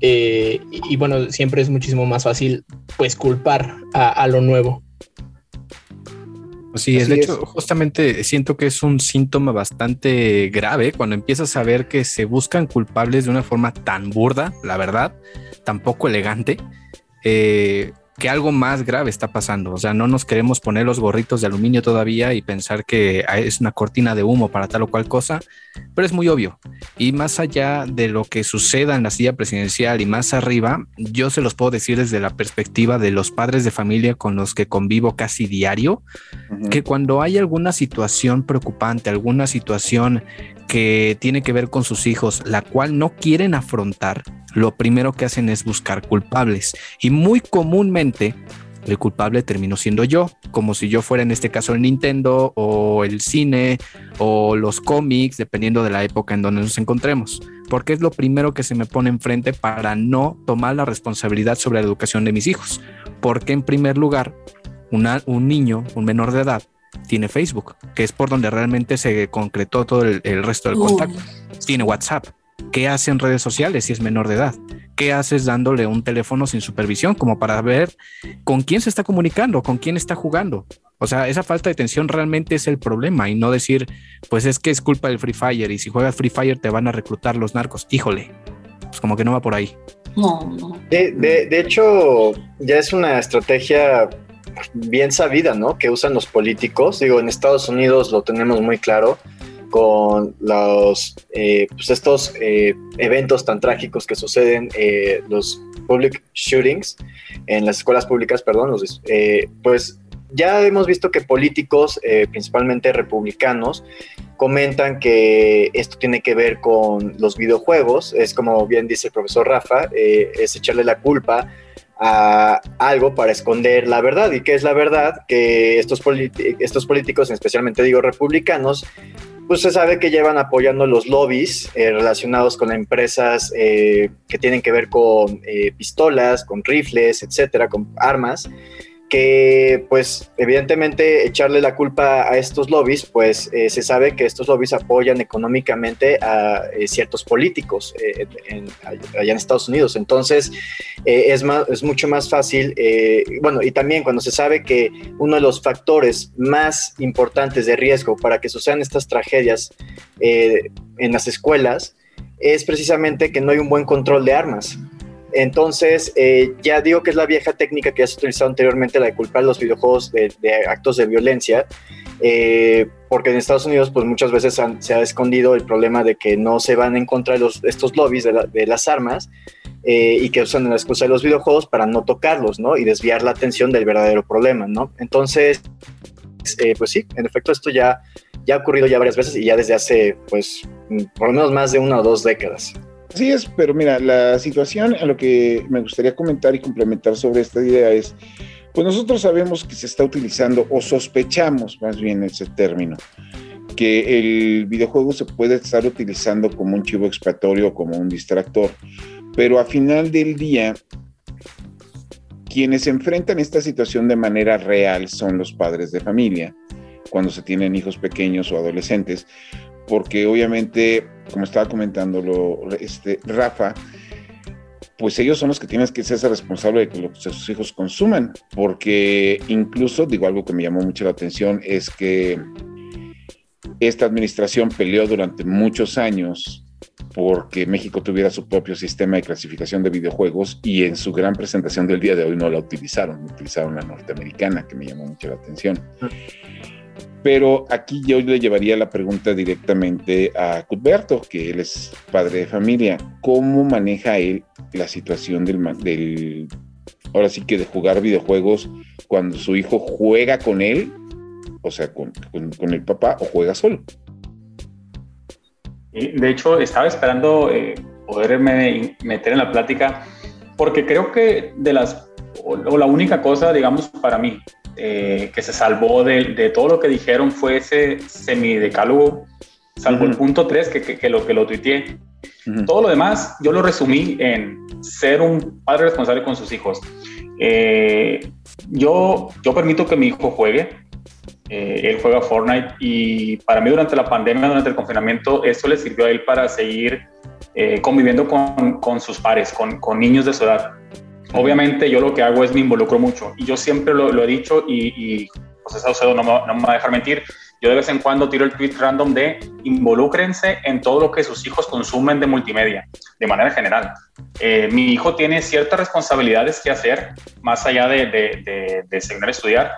S5: Eh, y, bueno, siempre es muchísimo más fácil pues culpar a lo nuevo.
S7: Sí, de hecho, justamente siento que es un síntoma bastante grave cuando empiezas a ver que se buscan culpables de una forma tan burda, la verdad, tan poco elegante. Eh, que algo más grave está pasando. O sea, no nos queremos poner los gorritos de aluminio todavía y pensar que es una cortina de humo para tal o cual cosa, pero es muy obvio. Y más allá de lo que suceda en la silla presidencial y más arriba, yo se los puedo decir desde la perspectiva de los padres de familia con los que convivo casi diario, que cuando hay alguna situación preocupante, alguna situación que tiene que ver con sus hijos, la cual no quieren afrontar, lo primero que hacen es buscar culpables. Y muy comúnmente el culpable terminó siendo yo, como si yo fuera en este caso el Nintendo o el cine o los cómics, dependiendo de la época en donde nos encontremos, porque es lo primero que se me pone enfrente para no tomar la responsabilidad sobre la educación de mis hijos, porque en primer lugar, un niño, un menor de edad, tiene Facebook, que es por donde realmente se concretó todo el, resto del contacto. Tiene WhatsApp. ¿Qué hace en redes sociales si es menor de edad? ¿qué haces dándole un teléfono sin supervisión? Como para ver con quién se está comunicando, con quién está jugando. O sea, esa falta de atención realmente es el problema y no decir, pues es que es culpa del Free Fire y si juegas Free Fire te van a reclutar los narcos. Híjole, pues como que no va por ahí.
S9: No, no. De, de hecho, ya es una estrategia bien sabida, ¿no? Que usan los políticos. Digo, en Estados Unidos lo tenemos muy claro con los, eh, pues estos eh, eventos tan trágicos que suceden, eh, los public shootings en las escuelas públicas, perdón, los, pues ya hemos visto que políticos, principalmente republicanos, comentan que esto tiene que ver con los videojuegos, es como bien dice el profesor Rafa, es echarle la culpa a algo para esconder la verdad. ¿Y qué es la verdad? Que estos, estos políticos, especialmente digo republicanos, pues se sabe que llevan apoyando los lobbies eh, relacionados con empresas eh, que tienen que ver con eh, pistolas, con rifles, etcétera, con armas que pues evidentemente echarle la culpa a estos lobbies, pues eh, se sabe que estos lobbies apoyan económicamente a eh, ciertos políticos eh, allá en Estados Unidos. Entonces es, más, es mucho más fácil, bueno, y también cuando se sabe que uno de los factores más importantes de riesgo para que sucedan estas tragedias en las escuelas es precisamente que no hay un buen control de armas. Entonces, eh, ya digo que es la vieja técnica que has utilizado anteriormente, la de culpar los videojuegos de, actos de violencia, eh, porque en Estados Unidos, pues muchas veces se ha escondido el problema de que no se van en contra de estos lobbies de, las armas eh, y que usan la excusa de los videojuegos para no tocarlos, ¿no? Y desviar la atención del verdadero problema, ¿no? Entonces, pues sí, en efecto, esto ya, ya ha ocurrido ya varias veces y ya desde hace, pues, por lo menos más de una o dos décadas.
S1: Así es, pero mira, la situación a lo que me gustaría comentar y complementar sobre esta idea es, pues nosotros sabemos que se está utilizando o sospechamos más bien ese término, que el videojuego se puede estar utilizando como un chivo expiatorio, como un distractor, pero a final del día, quienes enfrentan esta situación de manera real son los padres de familia, cuando se tienen hijos pequeños o adolescentes, porque obviamente, como estaba comentando este, Rafa, pues ellos son los que tienen que ser responsables de que los, sus hijos consuman, porque incluso, digo algo que me llamó mucho la atención, es que esta administración peleó durante muchos años porque México tuviera su propio sistema de clasificación de videojuegos y en su gran presentación del día de hoy no la utilizaron, utilizaron la norteamericana, que me llamó mucho la atención. Pero aquí yo le llevaría la pregunta directamente a Cuthberto, que él es padre de familia. ¿Cómo maneja él la situación del, ahora sí que de jugar videojuegos cuando su hijo juega con él, o sea, con, el papá, o juega solo?
S8: De hecho, estaba esperando eh, poderme meter en la plática, porque creo que de las, o la única cosa, digamos, para mí, eh, que se salvó de, todo lo que dijeron fue ese semidecálogo, salvo el punto 3 que, lo que lo tuiteé. Todo lo demás yo lo resumí en ser un padre responsable con sus hijos. Eh, yo, yo permito que mi hijo juegue, eh, él juega Fortnite y para mí durante la pandemia, durante el confinamiento, eso le sirvió a él para seguir conviviendo con, con, sus pares, con, con niños de su edad. Obviamente yo lo que hago es me involucro mucho y yo siempre lo, he dicho y, José Saucedo no me, no me va a dejar mentir. Yo de vez en cuando tiro el tweet random de involúcrense en todo lo que sus hijos consumen de multimedia, de manera general. Eh, mi hijo tiene ciertas responsabilidades que hacer, más allá de, de, de, estudiar.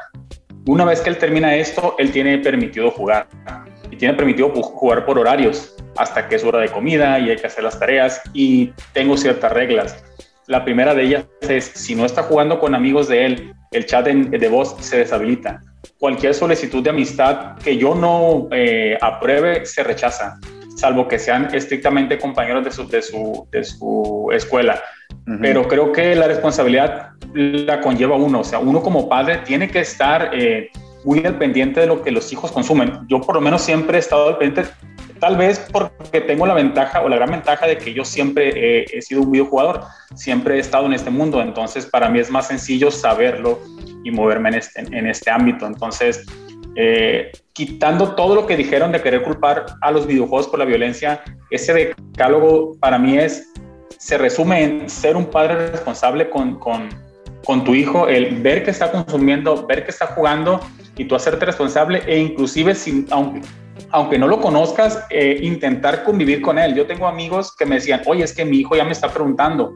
S8: Una vez que él termina esto, él tiene permitido jugar y tiene permitido jugar por horarios hasta que es hora de comida y hay que hacer las tareas y tengo ciertas reglas la primera de ellas es, si no está jugando con amigos de él, el chat de, voz se deshabilita. Cualquier solicitud de amistad que yo no eh, apruebe se rechaza, salvo que sean estrictamente compañeros de su, de su, de su escuela. Pero creo que la responsabilidad la conlleva uno, o sea, uno como padre tiene que estar eh, muy al pendiente de lo que los hijos consumen. Yo por lo menos siempre he estado al pendiente Tal vez porque tengo la ventaja o la gran ventaja de que yo siempre he sido un videojugador, siempre he estado en este mundo, entonces para mí es más sencillo saberlo y moverme en este, en este ámbito. Entonces, eh, quitando todo lo que dijeron de querer culpar a los videojuegos por la violencia, ese decálogo para mí es se resume en ser un padre responsable con, con, con tu hijo, el ver que está consumiendo, ver que está jugando y tú hacerte responsable e inclusive sin, aunque, aunque no lo conozcas, eh, intentar convivir con él. Yo tengo amigos que me decían, oye, es que mi hijo ya me está preguntando,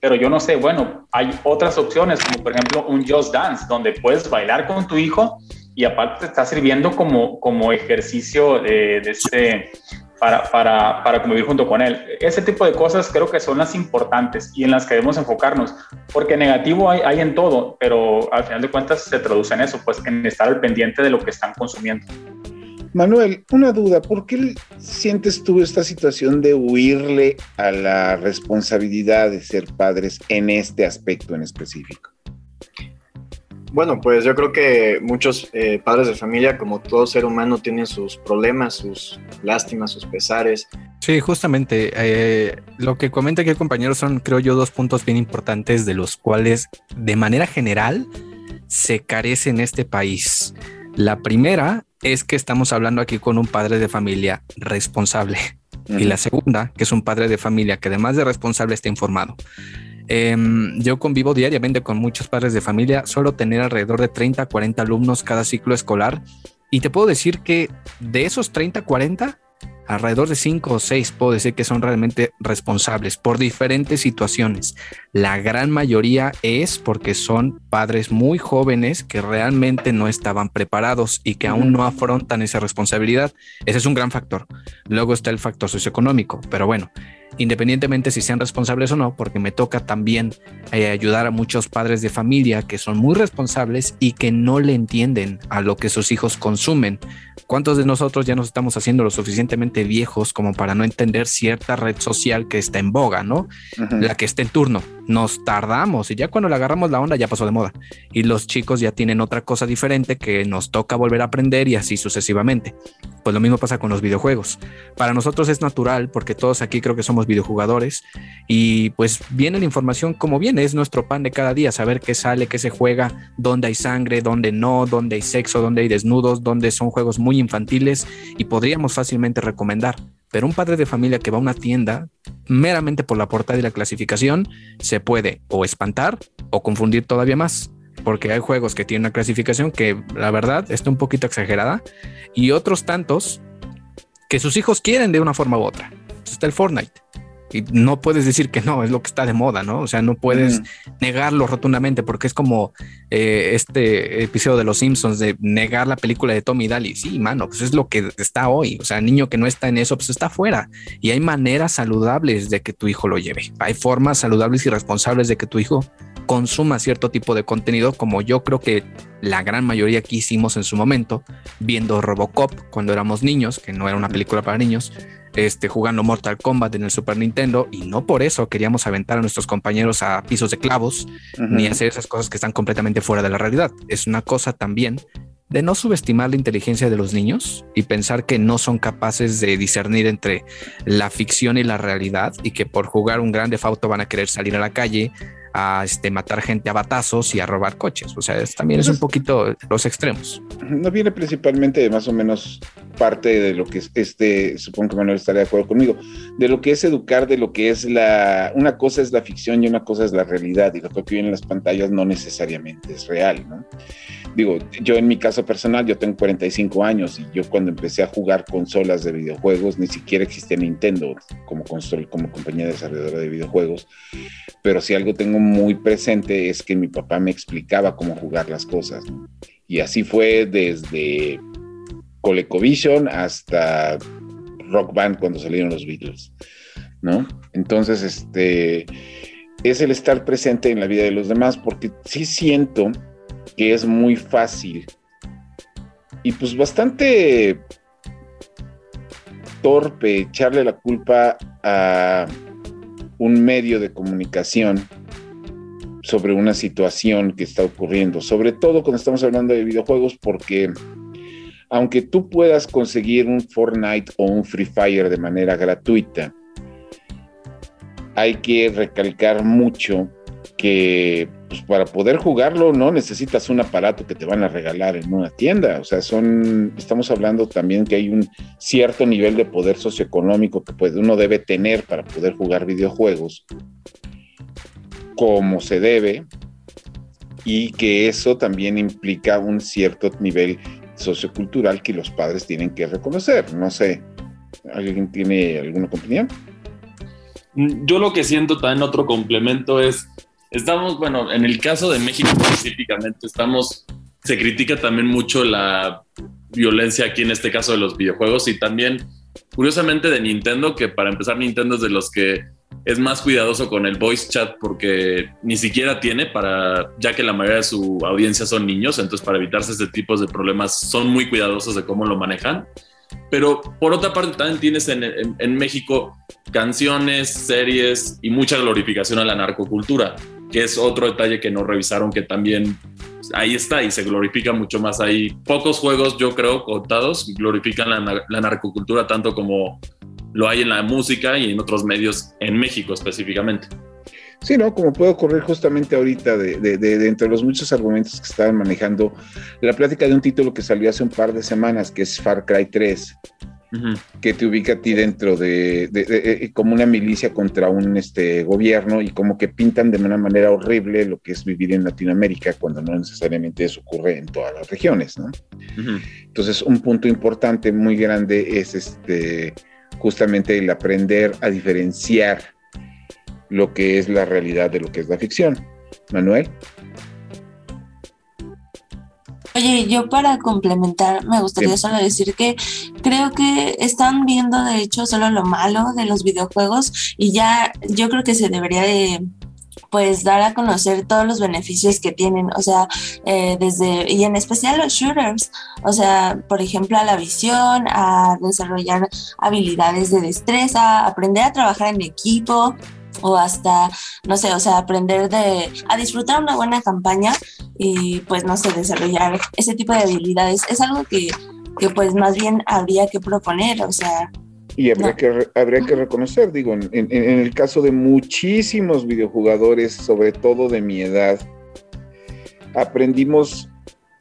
S8: pero yo no sé, bueno, hay otras opciones, como por ejemplo un Just Dance, donde puedes bailar con tu hijo y aparte te está sirviendo como, como ejercicio de, de este, para, para, para, convivir junto con él. Ese tipo de cosas creo que son las importantes y en las que debemos enfocarnos, porque negativo hay, hay en todo, pero al final de cuentas se traduce en eso, pues en estar al pendiente de lo que están consumiendo.
S1: Manuel, una duda, ¿por qué sientes tú esta situación de huirle a la responsabilidad de ser padres en este aspecto en específico?
S9: Bueno, pues yo creo que muchos eh, padres de familia, como todo ser humano, tienen sus problemas, sus lástimas, sus pesares.
S7: Sí, justamente. Eh, lo que comenta aquí el compañero son, creo yo, dos puntos bien importantes de los cuales, de manera general, se carece en este país. La primera es que estamos hablando aquí con un padre de familia responsable. Y la segunda, que es un padre de familia que además de responsable está informado. Em, yo convivo diariamente con muchos padres de familia, suelo tener alrededor de 30, 40 alumnos cada ciclo escolar y te puedo decir que de esos 30, 40, alrededor de 5 o 6 puedo decir que son realmente responsables por diferentes situaciones. La gran mayoría es porque son padres muy jóvenes que realmente no estaban preparados y que aún no afrontan esa responsabilidad. Ese es un gran factor. Luego está el factor socioeconómico, pero bueno, independientemente si sean responsables o no, porque me toca también eh, ayudar a muchos padres de familia que son muy responsables y que no le entienden a lo que sus hijos consumen. ¿Cuántos de nosotros ya nos estamos haciendo lo suficientemente viejos como para no entender cierta red social que está en boga, ¿no? La que está en turno. Nos tardamos y ya cuando le agarramos la onda ya pasó de moda. Y los chicos ya tienen otra cosa diferente que nos toca volver a aprender y así sucesivamente. Pues lo mismo pasa con los videojuegos. Para nosotros es natural porque todos aquí creo que somos videojugadores y pues viene la información como viene, es nuestro pan de cada día, saber qué sale, qué se juega, dónde hay sangre, dónde no, dónde hay sexo, dónde hay desnudos, dónde son juegos muy infantiles y podríamos fácilmente recomendar. Pero un padre de familia que va a una tienda meramente por la portada y la clasificación se puede o espantar o confundir todavía más porque hay juegos que tienen una clasificación que la verdad está un poquito exagerada y otros tantos que sus hijos quieren de una forma u otra. está el Fortnite y no puedes decir que no, es lo que está de moda, ¿no? O sea, no puedes negarlo rotundamente porque es como eh, este episodio de Los Simpsons de negar la película de Tommy Daly. Sí, mano, pues es lo que está hoy. O sea, niño que no está en eso, pues está afuera. Y hay maneras saludables de que tu hijo lo lleve. Hay formas saludables y responsables de que tu hijo consuma cierto tipo de contenido, como yo creo que la gran mayoría aquí hicimos en su momento, viendo Robocop cuando éramos niños, que no era una película para niños este, jugando Mortal Kombat en el Super Nintendo y no por eso queríamos aventar a nuestros compañeros a pisos de clavos ni hacer esas cosas que están completamente fuera de la realidad. Es una cosa también de no subestimar la inteligencia de los niños y pensar que no son capaces de discernir entre la ficción y la realidad y que por jugar un grande fauto van a querer salir a la calle a este, matar gente a batazos y a robar coches. O sea, también es un poquito los extremos.
S1: No viene principalmente de más o menos parte de lo que es este, supongo que Manuel estaría de acuerdo conmigo, de lo que es educar, de lo que es la, una cosa es la ficción y una cosa es la realidad, y lo que viene en las pantallas no necesariamente es real, ¿no? Digo, yo en mi caso personal, yo tengo 45 años y yo cuando empecé a jugar consolas de videojuegos, ni siquiera existía Nintendo como, como compañía desarrolladora de videojuegos, pero si algo tengo muy presente es que mi papá me explicaba cómo jugar las cosas, Y así fue desde ColecoVision hasta Rock Band cuando salieron los Beatles, ¿no? Entonces, este es el estar presente en la vida de los demás, porque sí siento que es muy fácil. Y pues bastante torpe echarle la culpa a un medio de comunicación sobre una situación que está ocurriendo, sobre todo cuando estamos hablando de videojuegos, porque aunque tú puedas conseguir un Fortnite o un Free Fire de manera gratuita, hay que recalcar mucho que pues para poder jugarlo no necesitas un aparato que te van a regalar en una tienda. O sea, son, estamos hablando también que hay un cierto nivel de poder socioeconómico que pues, uno debe tener para poder jugar videojuegos como se debe y que eso también implica un cierto nivel sociocultural que los padres tienen que reconocer. No sé, ¿alguien tiene alguna opinión?
S3: Yo lo que siento también otro complemento es Estamos, bueno, en el caso de México específicamente, estamos, se critica también mucho la violencia aquí en este caso de los videojuegos y también, curiosamente, de Nintendo, que para empezar Nintendo es de los que es más cuidadoso con el voice chat porque ni siquiera tiene para, ya que la mayoría de su audiencia son niños, entonces para evitarse este tipo de problemas son muy cuidadosos de cómo lo manejan. Pero por otra parte también tienes en, en México canciones, series y mucha glorificación a la narcocultura que es otro detalle que no revisaron, que también ahí está y se glorifica mucho más ahí. Pocos juegos, yo creo, contados, glorifican la, narcocultura tanto como lo hay en la música y en otros medios en México específicamente.
S1: Sí, ¿no? Como puede ocurrir justamente ahorita de, de, de, entre los muchos argumentos que estaban manejando, la plática de un título que salió hace un par de semanas, que es Far Cry 3, que te ubica a ti dentro de, como una milicia contra un este, gobierno y como que pintan de una manera horrible lo que es vivir en Latinoamérica cuando no necesariamente eso ocurre en todas las regiones, ¿no? Entonces, un punto importante, muy grande, es este, justamente el aprender a diferenciar lo que es la realidad de lo que es la ficción. Manuel.
S4: Oye, yo para complementar me gustaría solo decir que creo que están viendo de hecho solo lo malo de los videojuegos y ya yo creo que se debería de pues dar a conocer todos los beneficios que tienen, o sea, eh, desde, y en especial los shooters, o sea, por ejemplo, a la visión, a desarrollar habilidades de destreza, aprender a trabajar en equipo, o hasta, no sé, o sea, aprender de, a disfrutar una buena campaña y pues, no sé, desarrollar ese tipo de habilidades. Es algo que, que pues más bien habría que proponer, o sea...
S1: Y habría, que, habría que reconocer, digo, en, en, el caso de muchísimos videojugadores, sobre todo de mi edad, aprendimos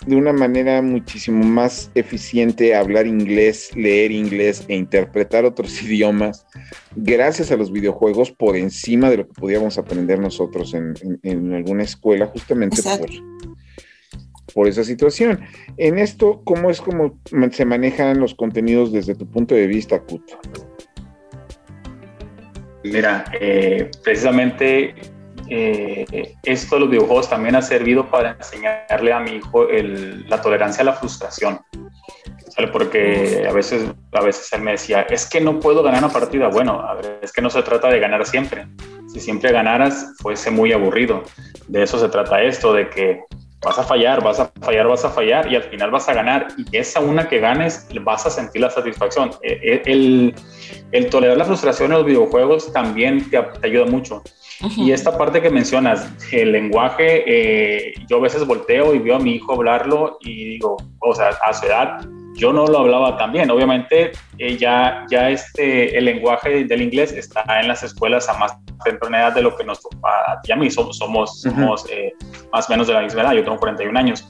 S1: de una manera muchísimo más eficiente hablar inglés, leer inglés e interpretar otros idiomas gracias a los videojuegos por encima de lo que podíamos aprender nosotros en, alguna escuela justamente por, por, esa situación. En esto, ¿cómo es como se manejan los contenidos desde tu punto de vista, Kut?
S8: Mira, eh, precisamente eh, esto de los videojuegos también ha servido para enseñarle a mi hijo la tolerancia a la frustración. Porque a veces, a veces él me decía, es que no puedo ganar una partida. Bueno, a ver, es que no se trata de ganar siempre. Si siempre ganaras, fuese muy aburrido. De eso se trata esto, de que vas a fallar, vas a fallar, vas a fallar y al final vas a ganar. Y esa una que ganes, vas a sentir la satisfacción. E, e, el, el tolerar la frustración en los videojuegos también te, te ayuda mucho. Y esta parte que mencionas, el lenguaje, eh, yo a veces volteo y veo a mi hijo hablarlo y digo, o sea, a su edad, yo no lo hablaba tan bien. Obviamente, eh, ya, ya este, el lenguaje del inglés está en las escuelas a más temprana edad de lo que nos a ti a mí. Somos, somos, eh, más o menos de la misma edad. Yo tengo 41 años.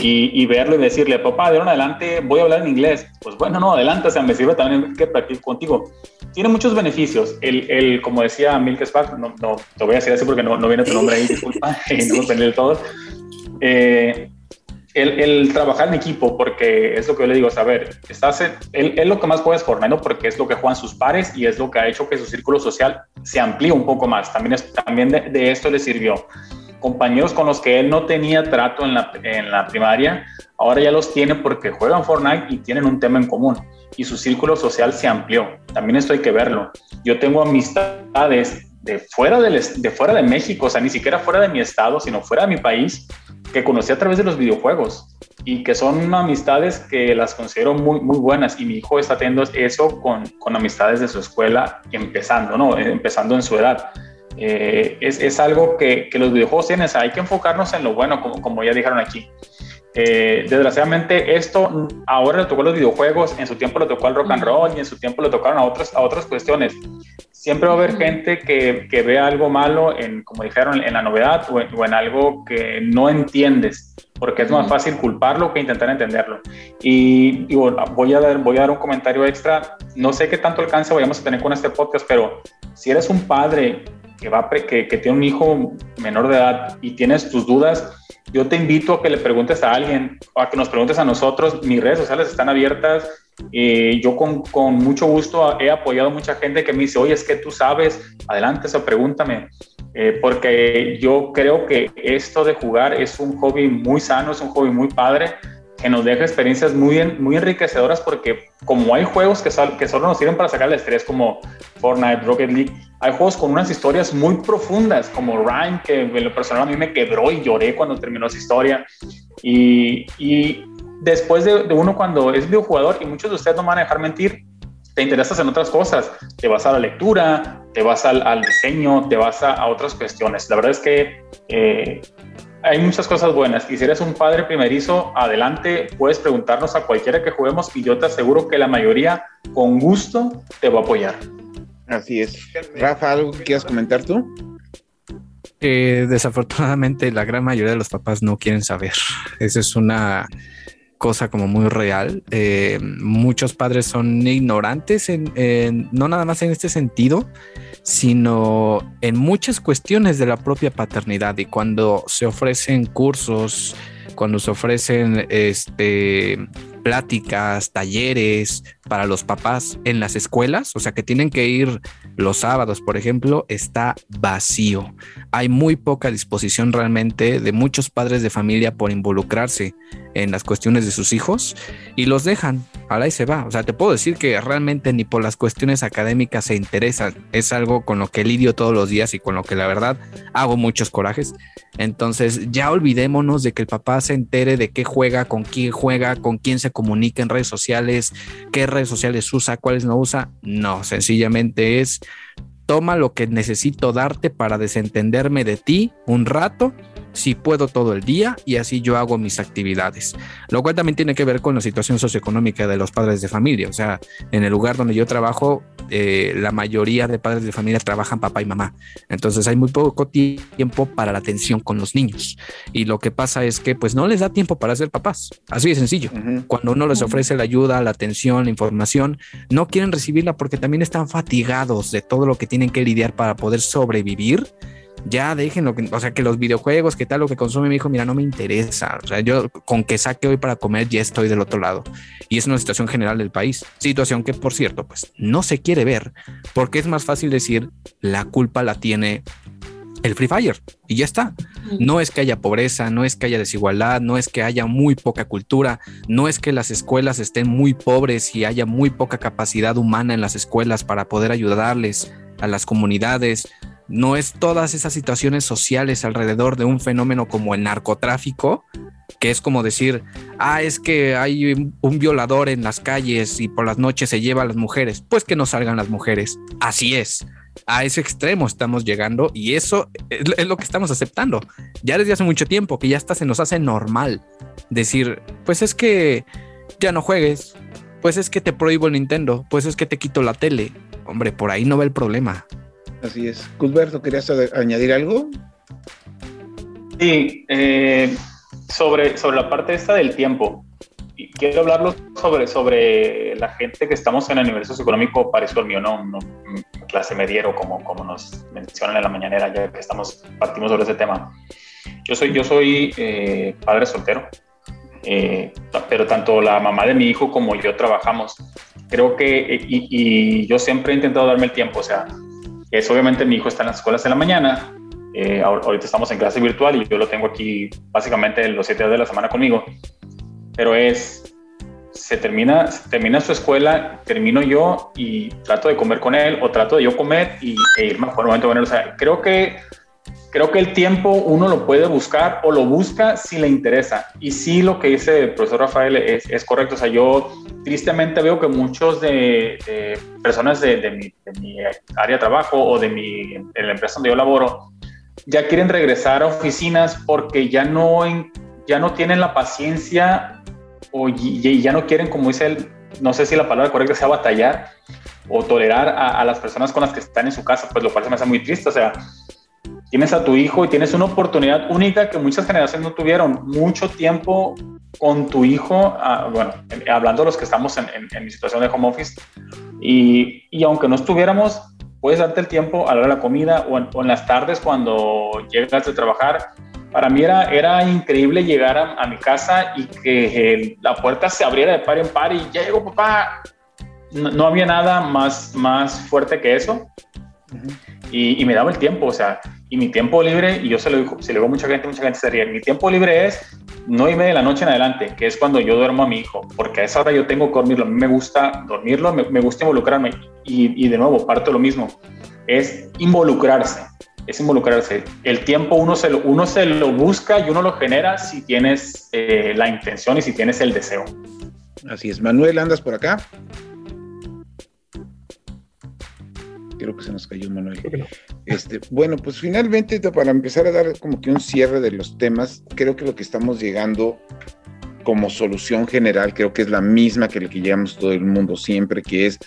S8: y, y, verlo y decirle, papá, de ahora en adelante voy a hablar en inglés. Pues bueno, no, adelante, o sea, me sirve también que practique contigo. Tiene muchos beneficios. El, el como decía Milk Spark, no, no, te voy a decir así porque no, no viene tu nombre ahí, disculpa, no lo todo. Eh, el, trabajar en equipo, porque es lo que yo le digo, a ver, estás él, lo que más puede es Fortnite, porque es lo que juegan sus pares y es lo que ha hecho que su círculo social se amplíe un poco más. También, también de, esto le sirvió. Compañeros con los que él no tenía trato en la, en la primaria, ahora ya los tiene porque juegan Fortnite y tienen un tema en común y su círculo social se amplió. También esto hay que verlo. Yo tengo amistades de fuera, de fuera de México, o sea, ni siquiera fuera de mi estado, sino fuera de mi país, que conocí a través de los videojuegos y que son amistades que las considero muy, muy buenas y mi hijo está teniendo eso con, con amistades de su escuela empezando, ¿no? Empezando en su edad. Eh, es, es, algo que, que, los videojuegos tienen, hay que enfocarnos en lo bueno, como, como ya dijeron aquí. Eh, desgraciadamente esto ahora le tocó a los videojuegos, en su tiempo le tocó al rock and roll y en su tiempo le tocaron a otras, a otras cuestiones. Siempre va a haber gente que, que ve algo malo en, como dijeron, en la novedad o en, o en algo que no entiendes, porque es más fácil culparlo que intentar entenderlo. Y, y voy, a dar, voy a dar un comentario extra. No sé qué tanto alcance vayamos a tener con este podcast, pero si eres un padre que, va, que, que tiene un hijo menor de edad y tienes tus dudas, yo te invito a que le preguntes a alguien o a que nos preguntes a nosotros. Mis redes sociales están abiertas. y yo con, con, mucho gusto he apoyado a mucha gente que me dice, oye, es que tú sabes, adelante, eso pregúntame. Eh, porque yo creo que esto de jugar es un hobby muy sano, es un hobby muy padre, que nos deja experiencias muy, muy enriquecedoras porque como hay juegos que, sal, que solo nos sirven para sacar el estrés como Fortnite, Rocket League, hay juegos con unas historias muy profundas como Rhyme, que en lo personal a mí me quebró y lloré cuando terminó esa historia. Y, y después de, de, uno cuando es videojugador, y muchos de ustedes no van a dejar mentir, te interesas en otras cosas, te vas a la lectura, te vas al, al diseño, te vas a, a, otras cuestiones. La verdad es que eh, hay muchas cosas buenas y si eres un padre primerizo, adelante, puedes preguntarnos a cualquiera que juguemos y yo te aseguro que la mayoría con gusto te va a apoyar.
S1: Así es. Rafa, ¿algo que quieras comentar tú?
S7: Eh, desafortunadamente la gran mayoría de los papás no quieren saber. Esa es una cosa como muy real. Eh, muchos padres son ignorantes, en, en, no nada más en este sentido, sino en muchas cuestiones de la propia paternidad y cuando se ofrecen cursos, cuando se ofrecen este, pláticas, talleres para los papás en las escuelas, o sea que tienen que ir los sábados, por ejemplo, está vacío. Hay muy poca disposición realmente de muchos padres de familia por involucrarse en las cuestiones de sus hijos y los dejan, a y se va. O sea, te puedo decir que realmente ni por las cuestiones académicas se interesan. Es algo con lo que lidio todos los días y con lo que la verdad hago muchos corajes. Entonces ya olvidémonos de que el papá se entere de qué juega, con quién juega, con quién se comunica en redes sociales, qué redes sociales usa, cuáles no usa. No, sencillamente es toma lo que necesito darte para desentenderme de ti un rato si puedo todo el día y así yo hago mis actividades. Lo cual también tiene que ver con la situación socioeconómica de los padres de familia. O sea, en el lugar donde yo trabajo, eh, la mayoría de padres de familia trabajan papá y mamá. Entonces hay muy poco tiempo para la atención con los niños. Y lo que pasa es que pues no les da tiempo para ser papás. Así de sencillo. Uh -huh. Cuando uno les ofrece la ayuda, la atención, la información, no quieren recibirla porque también están fatigados de todo lo que tienen que lidiar para poder sobrevivir ya dejen lo que, o sea, que los videojuegos, que tal, lo que consume mi hijo, mira, no me interesa. O sea, yo con que saque hoy para comer ya estoy del otro lado. Y es una situación general del país. Situación que, por cierto, pues no se quiere ver porque es más fácil decir la culpa la tiene el Free Fire y ya está. No es que haya pobreza, no es que haya desigualdad, no es que haya muy poca cultura, no es que las escuelas estén muy pobres y haya muy poca capacidad humana en las escuelas para poder ayudarles a las comunidades no es todas esas situaciones sociales alrededor de un fenómeno como el narcotráfico, que es como decir, ah, es que hay un violador en las calles y por las noches se lleva a las mujeres, pues que no salgan las mujeres. Así es. A ese extremo estamos llegando y eso es lo que estamos aceptando. Ya desde hace mucho tiempo que ya hasta se nos hace normal decir, pues es que ya no juegues, pues es que te prohíbo el Nintendo, pues es que te quito la tele. Hombre, por ahí no va el problema.
S1: Así es. Cusberto, ¿querías añadir algo?
S8: Sí, eh, sobre, sobre la parte esta del tiempo. Y quiero hablarlo sobre, sobre la gente que estamos en el nivel socioeconómico parecido al mío, no, no clase mediero como, como nos mencionan en la mañanera, ya que estamos, partimos sobre ese tema. Yo soy, yo soy eh, padre soltero, eh, pero tanto la mamá de mi hijo como yo trabajamos. Creo que, y, y yo siempre he intentado darme el tiempo, o sea, es obviamente mi hijo está en las escuelas en la mañana, eh, ahorita estamos en clase virtual y yo lo tengo aquí básicamente los siete días de la semana conmigo, pero es, se termina, se termina su escuela, termino yo y trato de comer con él o trato de yo comer y, e irme a un momento con él. O sea, creo que, creo que el tiempo uno lo puede buscar o lo busca si le interesa. Y sí, lo que dice el profesor Rafael es, es correcto. O sea, yo tristemente veo que muchos de, de personas de, de, mi, de, mi, área de trabajo o de, mi, de la empresa donde yo laboro ya quieren regresar a oficinas porque ya no, ya no tienen la paciencia o ya no quieren, como dice él, no sé si la palabra correcta sea batallar o tolerar a, a, las personas con las que están en su casa, pues lo cual se me hace muy triste. O sea, tienes a tu hijo y tienes una oportunidad única que muchas generaciones no tuvieron. Mucho tiempo con tu hijo, ah, bueno, hablando de los que estamos en, en, mi situación de home office, y, y, aunque no estuviéramos, puedes darte el tiempo a la hora de la comida o en, o en, las tardes cuando llegas de trabajar. Para mí era, era increíble llegar a, a mi casa y que el, la puerta se abriera de par en par y ya llegó papá. No, no había nada más, más fuerte que eso. Uh -huh. y, y, me daba el tiempo, o sea, y mi tiempo libre, y yo se lo digo, se lo digo a mucha gente, mucha gente se ríe, mi tiempo libre es no y media de la noche en adelante, que es cuando yo duermo a mi hijo, porque a esa hora yo tengo que dormirlo, a mí me gusta dormirlo, me, me gusta involucrarme, y, y, de nuevo, parte de lo mismo, es involucrarse, es involucrarse. El tiempo uno se lo, uno se lo busca y uno lo genera si tienes eh, la intención y si tienes el deseo.
S1: Así es. Manuel, ¿andas por acá? Creo que se nos cayó Manuel. No. Este, bueno, pues finalmente para empezar a dar como que un cierre de los temas, creo que lo que estamos llegando como solución general, creo que es la misma que la que llegamos todo el mundo siempre, que es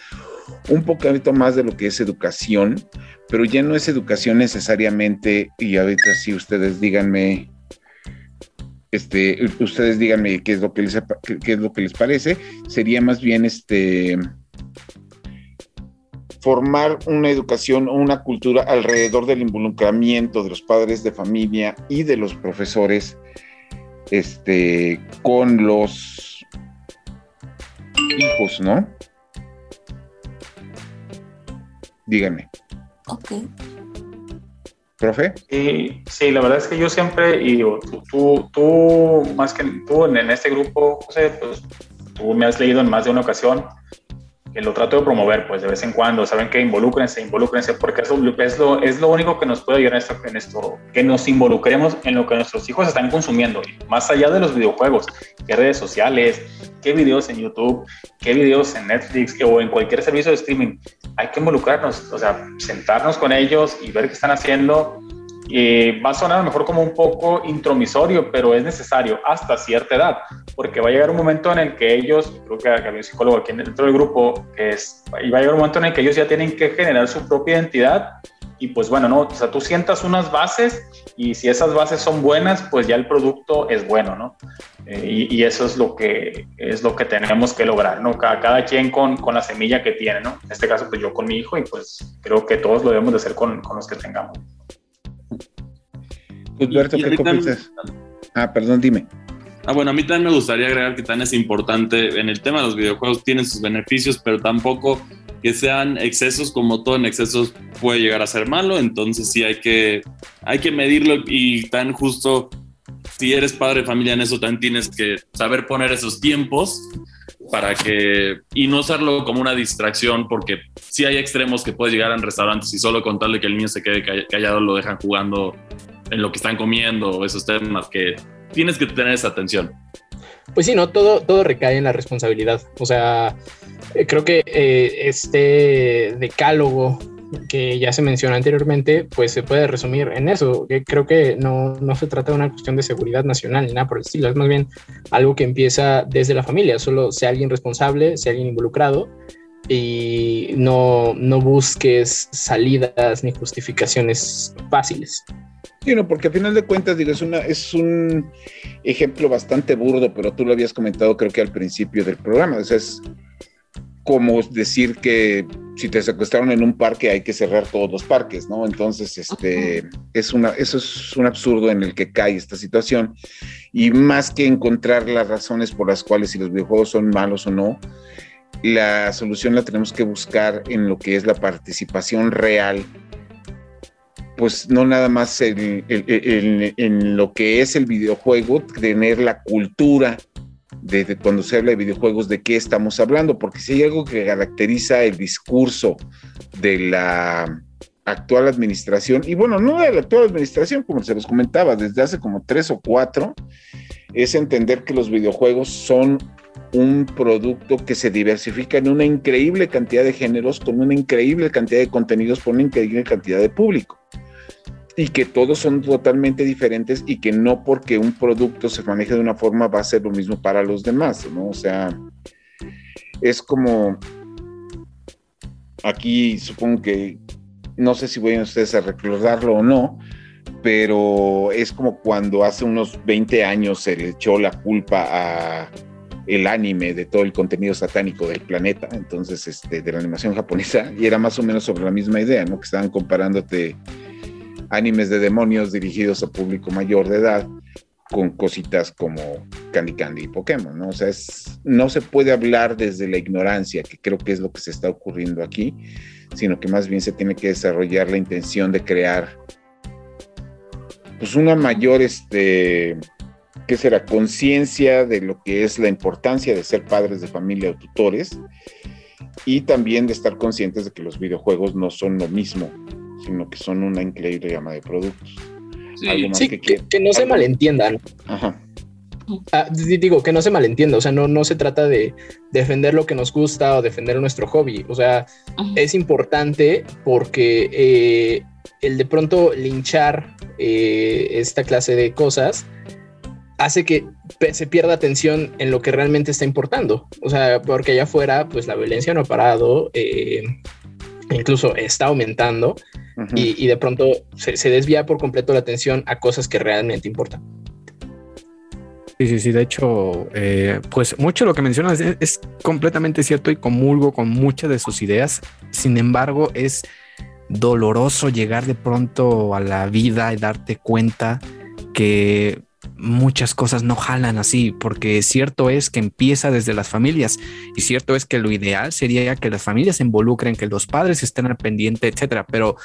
S1: un poquito más de lo que es educación, pero ya no es educación necesariamente, y ahorita sí ustedes díganme, este, ustedes díganme qué es lo que les, qué es lo que les parece, sería más bien este formar una educación o una cultura alrededor del involucramiento de los padres de familia y de los profesores este, con los hijos, ¿no? Díganme.
S4: Ok.
S1: ¿Profe?
S8: Sí, sí, la verdad es que yo siempre, y digo, tú, tú, tú, más que tú en, en este grupo, José, pues tú me has leído en más de una ocasión que lo trato de promover, pues de vez en cuando, saben que involúcrense, involúcrense, porque eso es lo, es lo único que nos puede ayudar en esto, en esto, que nos involucremos en lo que nuestros hijos están consumiendo, más allá de los videojuegos, qué redes sociales, qué videos en YouTube, qué videos en Netflix o en cualquier servicio de streaming, hay que involucrarnos, o sea, sentarnos con ellos y ver qué están haciendo, eh, va a sonar a lo mejor como un poco intromisorio, pero es necesario hasta cierta edad, porque va a llegar un momento en el que ellos, creo que había un psicólogo aquí dentro del grupo, es, y va a llegar un momento en el que ellos ya tienen que generar su propia identidad y pues bueno, ¿no? O sea, tú sientas unas bases y si esas bases son buenas, pues ya el producto es bueno, ¿no? Eh, y, y, eso es lo que es lo que tenemos que lograr, ¿no? Cada, cada quien con, con, la semilla que tiene, ¿no? En este caso, pues yo con mi hijo y pues creo que todos lo debemos de hacer con, con los que tengamos.
S1: Alberto, ¿qué piensas? Ah, perdón, dime.
S3: Ah, bueno, a mí también me gustaría agregar que tan es importante en el tema de los videojuegos, tienen sus beneficios, pero tampoco que sean excesos, como todo en excesos puede llegar a ser malo, entonces sí hay que, hay que medirlo y tan justo, si eres padre de familia en eso, también tienes que saber poner esos tiempos para que, y no usarlo como una distracción, porque sí hay extremos que puedes llegar en restaurantes y solo con tal de que el niño se quede callado lo dejan jugando en lo que están comiendo, esos temas que tienes que tener esa atención.
S5: Pues sí, no, todo, todo recae en la responsabilidad. O sea, creo que eh, este decálogo que ya se mencionó anteriormente, pues se puede resumir en eso. Creo que no, no se trata de una cuestión de seguridad nacional ni nada por el estilo, es más bien algo que empieza desde la familia, solo sea alguien responsable, sea alguien involucrado y no, no busques salidas ni justificaciones fáciles.
S1: Sí, no, porque al final de cuentas, digo, es, una, es un ejemplo bastante burdo, pero tú lo habías comentado creo que al principio del programa. O sea, es como decir que si te secuestraron en un parque hay que cerrar todos los parques, ¿no? Entonces, este, es una, eso es un absurdo en el que cae esta situación. Y más que encontrar las razones por las cuales si los videojuegos son malos o no, la solución la tenemos que buscar en lo que es la participación real pues no nada más en, en, lo que es el videojuego, tener la cultura de, de, cuando se habla de videojuegos, de qué estamos hablando, porque si hay algo que caracteriza el discurso de la actual administración, y bueno, no de la actual administración, como se los comentaba, desde hace como tres o cuatro, es entender que los videojuegos son un producto que se diversifica en una increíble cantidad de géneros, con una increíble cantidad de contenidos, por una increíble cantidad de público y que todos son totalmente diferentes y que no porque un producto se maneje de una forma va a ser lo mismo para los demás, ¿no? O sea, es como aquí supongo que no sé si vayan ustedes a recordarlo o no, pero es como cuando hace unos 20 años se le echó la culpa a el anime de todo el contenido satánico del planeta, entonces este, de la animación japonesa, y era más o menos sobre la misma idea, ¿no? Que estaban comparándote animes de demonios dirigidos a público mayor de edad con cositas como Candy Candy y Pokémon, ¿no? O sea, es, no se puede hablar desde la ignorancia, que creo que es lo que se está ocurriendo aquí, sino que más bien se tiene que desarrollar la intención de crear pues una mayor, este, ¿qué será? Conciencia de lo que es la importancia de ser padres de familia o tutores y también de estar conscientes de que los videojuegos no son lo mismo, sino que son una increíble gama de productos.
S5: Sí, que, no se malentiendan. Ajá. Ah, digo, que no se malentienda, o sea, no, no se trata de defender lo que nos gusta o defender nuestro hobby, o sea, es importante porque eh, el de pronto linchar eh, esta clase de cosas hace que se pierda atención en lo que realmente está importando. O sea, porque allá afuera, pues la violencia no ha parado, eh, incluso está aumentando y, de pronto se, desvía por completo la atención a cosas que realmente importan.
S7: Sí, sí, sí. De hecho, eh, pues mucho lo que mencionas es, es, completamente cierto y comulgo con muchas de sus ideas. Sin embargo, es doloroso llegar de pronto a la vida y darte cuenta que muchas cosas no jalan así, porque cierto es que empieza desde las familias y cierto es que lo ideal sería que las familias se involucren, que los padres estén al pendiente, etcétera. Pero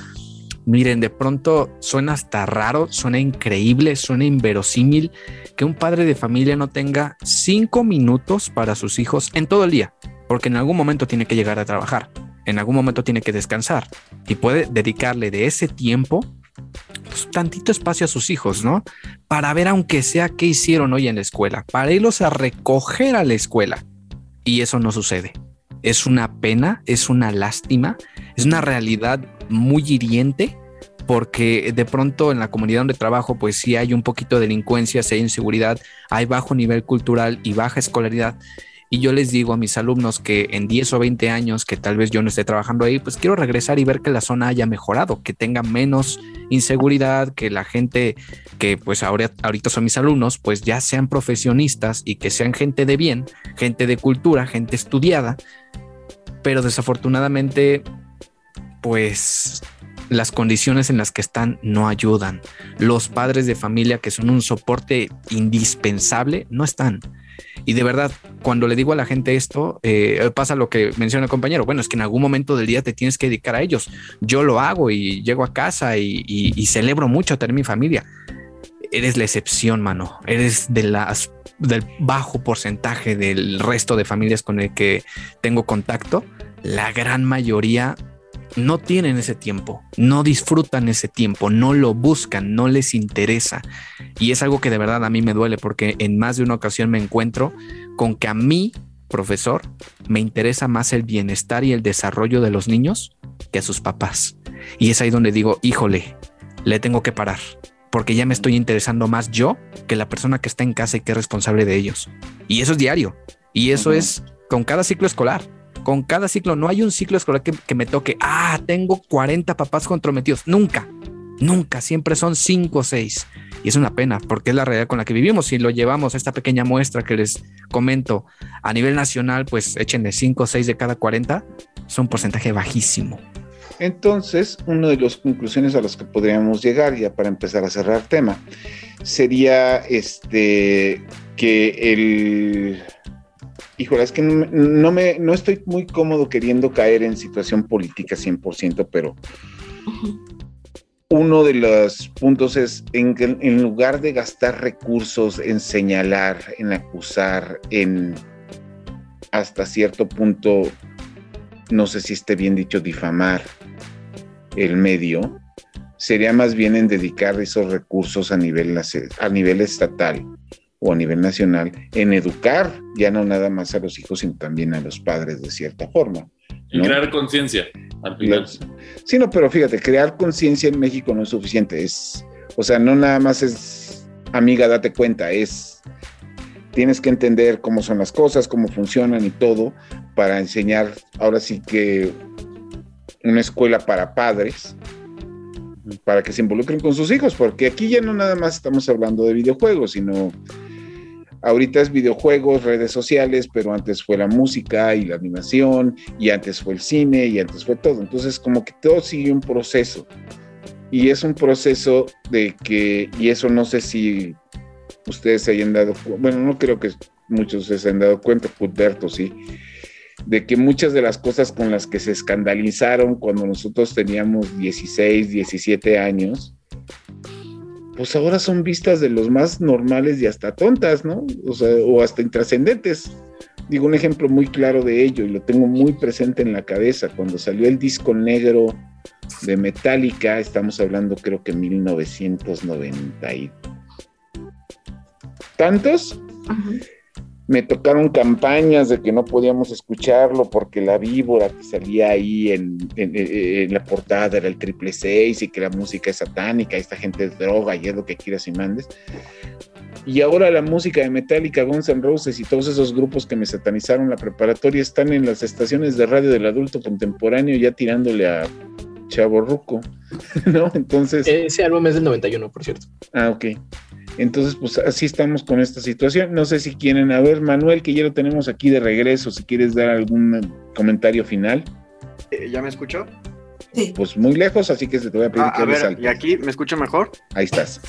S7: miren, de pronto suena hasta raro, suena increíble, suena inverosímil que un padre de familia no tenga cinco minutos para sus hijos en todo el día, porque en algún momento tiene que llegar a trabajar en algún momento tiene que descansar y puede dedicarle de ese tiempo pues, tantito espacio a sus hijos, ¿no? Para ver aunque sea qué hicieron hoy en la escuela, para irlos a recoger a la escuela. Y eso no sucede. Es una pena, es una lástima, es una realidad muy hiriente porque de pronto en la comunidad donde trabajo, pues sí hay un poquito de delincuencia, sí hay inseguridad, hay bajo nivel cultural y baja escolaridad. Y yo les digo a mis alumnos que en 10 o 20 años que tal vez yo no esté trabajando ahí, pues quiero regresar y ver que la zona haya mejorado, que tenga menos inseguridad, que la gente que pues ahora, ahorita son mis alumnos, pues ya sean profesionistas y que sean gente de bien, gente de cultura, gente estudiada. Pero desafortunadamente, pues las condiciones en las que están no ayudan. Los padres de familia que son un soporte indispensable no están. Y de verdad, cuando le digo a la gente esto, eh, pasa lo que menciona el compañero. Bueno, es que en algún momento del día te tienes que dedicar a ellos. Yo lo hago y llego a casa y, celebro mucho tener mi familia. Eres la excepción, mano. Eres de las del bajo porcentaje del resto de familias con el que tengo contacto. La gran mayoría no tienen ese tiempo, no disfrutan ese tiempo, no lo buscan, no les interesa. Y es algo que de verdad a mí me duele porque en más de una ocasión me encuentro con que a mí, profesor, me interesa más el bienestar y el desarrollo de los niños que a sus papás. Y es ahí donde digo, híjole, le tengo que parar, porque ya me estoy interesando más yo que la persona que está en casa y que es responsable de ellos. Y eso es diario. Y eso es con cada ciclo escolar con cada ciclo. No hay un ciclo escolar que, me toque, ah, tengo 40 papás comprometidos. Nunca, nunca, siempre son 5 o 6. Y es una pena porque es la realidad con la que vivimos. Si lo llevamos a esta pequeña muestra que les comento a nivel nacional, pues échenle 5 o 6 de cada 40, es un porcentaje bajísimo.
S1: Entonces, una de las conclusiones a las que podríamos llegar, ya para empezar a cerrar tema, sería este que el híjole, es que no, me, no estoy muy cómodo queriendo caer en situación política 100%, pero uno de los puntos es en en lugar de gastar recursos en señalar, en acusar, en hasta cierto punto, no sé si esté bien dicho, difamar el medio, sería más bien en dedicar esos recursos a nivel, a nivel estatal o a nivel nacional en educar ya no nada más a los hijos, sino también a los padres de cierta forma.
S3: En crear conciencia al final.
S1: Sí, no, pero fíjate, crear conciencia en México no es suficiente. Es, o sea, no nada más es, amiga, date cuenta, es, tienes que entender cómo son las cosas, cómo funcionan y todo, para enseñar, ahora sí que una escuela para padres, para que se involucren con sus hijos, porque aquí ya no nada más estamos hablando de videojuegos, sino ahorita es videojuegos, redes sociales, pero antes fue la música y la animación, y antes fue el cine, y antes fue todo. Entonces, como que todo sigue un proceso. Y es un proceso de que, y eso no sé si ustedes se hayan dado, bueno, no creo que muchos se hayan dado cuenta, Pudberto sí, de que muchas de las cosas con las que se escandalizaron cuando nosotros teníamos 16, 17 años, pues ahora son vistas de los más normales y hasta tontas, ¿no? O hasta intrascendentes. Digo, un ejemplo muy claro de ello y lo tengo muy presente en la cabeza. Cuando salió el disco negro de Metallica, estamos hablando creo que 1990 y tantos me tocaron campañas de que no podíamos escucharlo porque la víbora que salía ahí en, la portada era el triple seis y que la música es satánica, esta gente es droga y es lo que quieras y mandes. Y ahora la música de Metallica, Guns N' Roses y todos esos grupos que me satanizaron la preparatoria están en las estaciones de radio del adulto contemporáneo ya tirándole a Chavo Ruco, ¿no? Entonces...
S5: Ese álbum es del 91, por cierto.
S1: Ah, ok. Entonces, pues así estamos con esta situación. No sé si quieren, a ver, Manuel, que ya lo tenemos aquí de regreso, si quieres dar algún comentario final.
S9: Eh, ¿Ya me escuchó?
S1: Pues muy lejos, así que se te voy a pedir
S9: ah, que a ver, ¿Y aquí me escucha mejor?
S1: Ahí estás.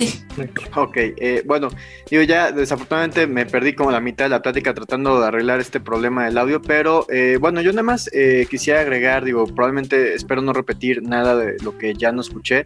S9: Ok, eh, bueno, yo ya desafortunadamente me perdí como la mitad de la plática tratando de arreglar este problema del audio, pero eh, bueno, yo nada más quisiera agregar, digo, probablemente espero no repetir nada de lo que ya no escuché,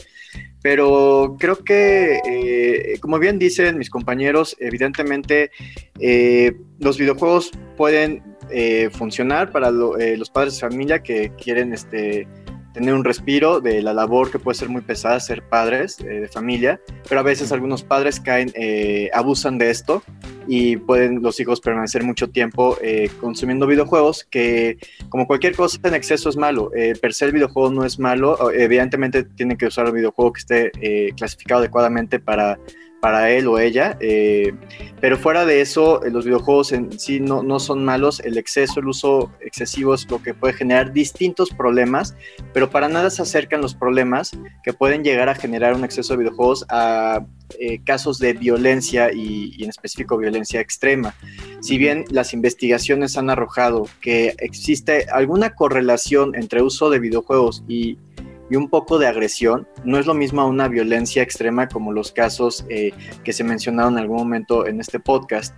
S9: pero creo que, eh, como bien dicen mis compañeros, evidentemente eh, los videojuegos pueden eh, funcionar para los padres de familia que quieren este, tener un respiro de la labor que puede ser muy pesada ser padres eh, de familia, pero a veces algunos padres caen, eh, abusan de esto y pueden los hijos permanecer mucho tiempo eh, consumiendo videojuegos que como cualquier cosa en exceso es malo. per se el videojuego no es malo, evidentemente tienen que usar un videojuego que esté clasificado adecuadamente para para él o ella. Eh, pero fuera de eso, eh, los videojuegos en sí no, no, son malos. El exceso, el uso excesivo es lo que puede generar distintos problemas, pero para nada se acercan los problemas que pueden llegar a generar un exceso de videojuegos a eh, casos de violencia y, y, en específico violencia extrema. Si bien las investigaciones han arrojado que existe alguna correlación entre uso de videojuegos y y un poco de agresión. No es lo mismo a una violencia extrema como los casos eh, que se mencionaron en algún momento en este podcast,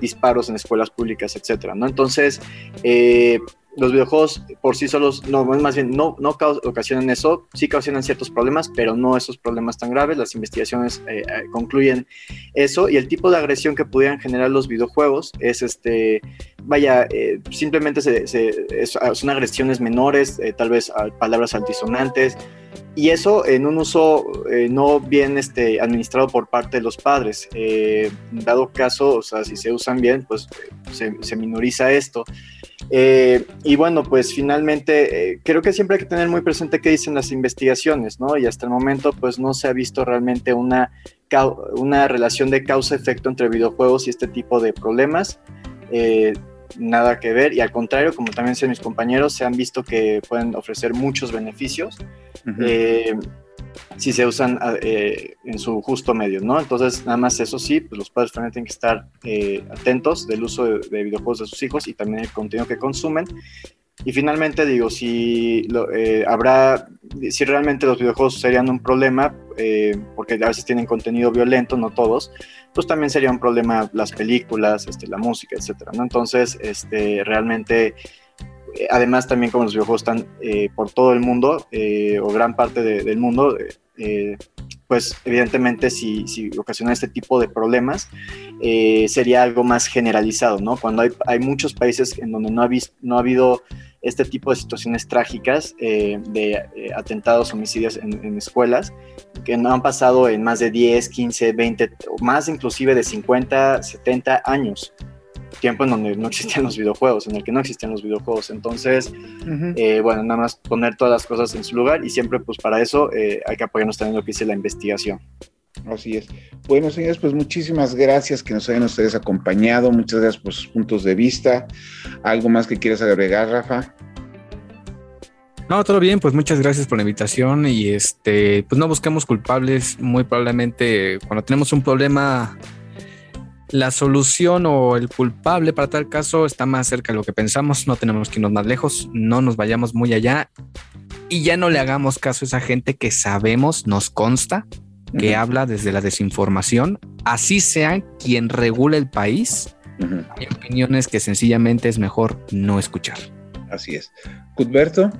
S9: disparos en escuelas públicas, etcétera, ¿no? Entonces, eh, los videojuegos por sí solos, no, más bien, no, no ocasionan eso, sí ocasionan ciertos problemas, pero no esos problemas tan graves. Las investigaciones eh, eh, concluyen eso y el tipo de agresión que pudieran generar los videojuegos es, este, vaya, eh, simplemente son agresiones menores, tal vez palabras altisonantes, y eso en un uso no bien este, administrado por parte de los padres. dado caso, o sea, si se usan bien, pues se, se minoriza esto. Eh, y bueno, pues finalmente eh, creo que siempre hay que tener muy presente qué dicen las investigaciones, ¿no? Y hasta el momento pues no se ha visto realmente una, una relación de causa-efecto entre videojuegos y este tipo de problemas. Eh, nada que ver y al contrario, como también dicen mis compañeros, se han visto que pueden ofrecer muchos beneficios si se usan ah, eh, en su justo medio, ¿no? Entonces, nada más eso sí, pues los padres también tienen que estar eh, atentos del uso de, videojuegos de sus hijos y también el contenido que consumen. Y finalmente digo, si eh, habrá, si realmente los videojuegos serían un problema, porque a veces tienen contenido violento, no todos, pues también sería un problema las películas, este, la música, etcétera, ¿no? Entonces, este, realmente además también como los videojuegos están eh, por todo el mundo eh, o gran parte del mundo, eh, pues evidentemente si, si, ocasiona este tipo de problemas sería algo más generalizado, ¿no? Cuando hay, muchos países en donde no ha, habido este tipo de situaciones trágicas de atentados, homicidios en, escuelas, que no han pasado en más de 10, 15, 20, o más inclusive de 50, 70 años. Tiempo en donde no existían los videojuegos, en el que no existían los videojuegos. Entonces, eh, bueno, nada más poner todas las cosas en su lugar y siempre pues para eso eh, hay que apoyarnos también en lo que dice la investigación.
S1: Así es. Bueno, señores, pues muchísimas gracias que nos hayan ustedes acompañado. Muchas gracias por sus puntos de vista. ¿Algo más que quieras agregar, Rafa?
S7: No, todo bien, pues muchas gracias por la invitación y este, pues no busquemos culpables, muy probablemente cuando tenemos un problema, la solución o el culpable para tal caso está más cerca de lo que pensamos, no tenemos que irnos más lejos, no nos vayamos muy allá y ya no le hagamos caso a esa gente que sabemos, nos consta, que habla desde la desinformación, así sea quien regula el país, hay opiniones que sencillamente es mejor no escuchar.
S1: Así es. Cudberto.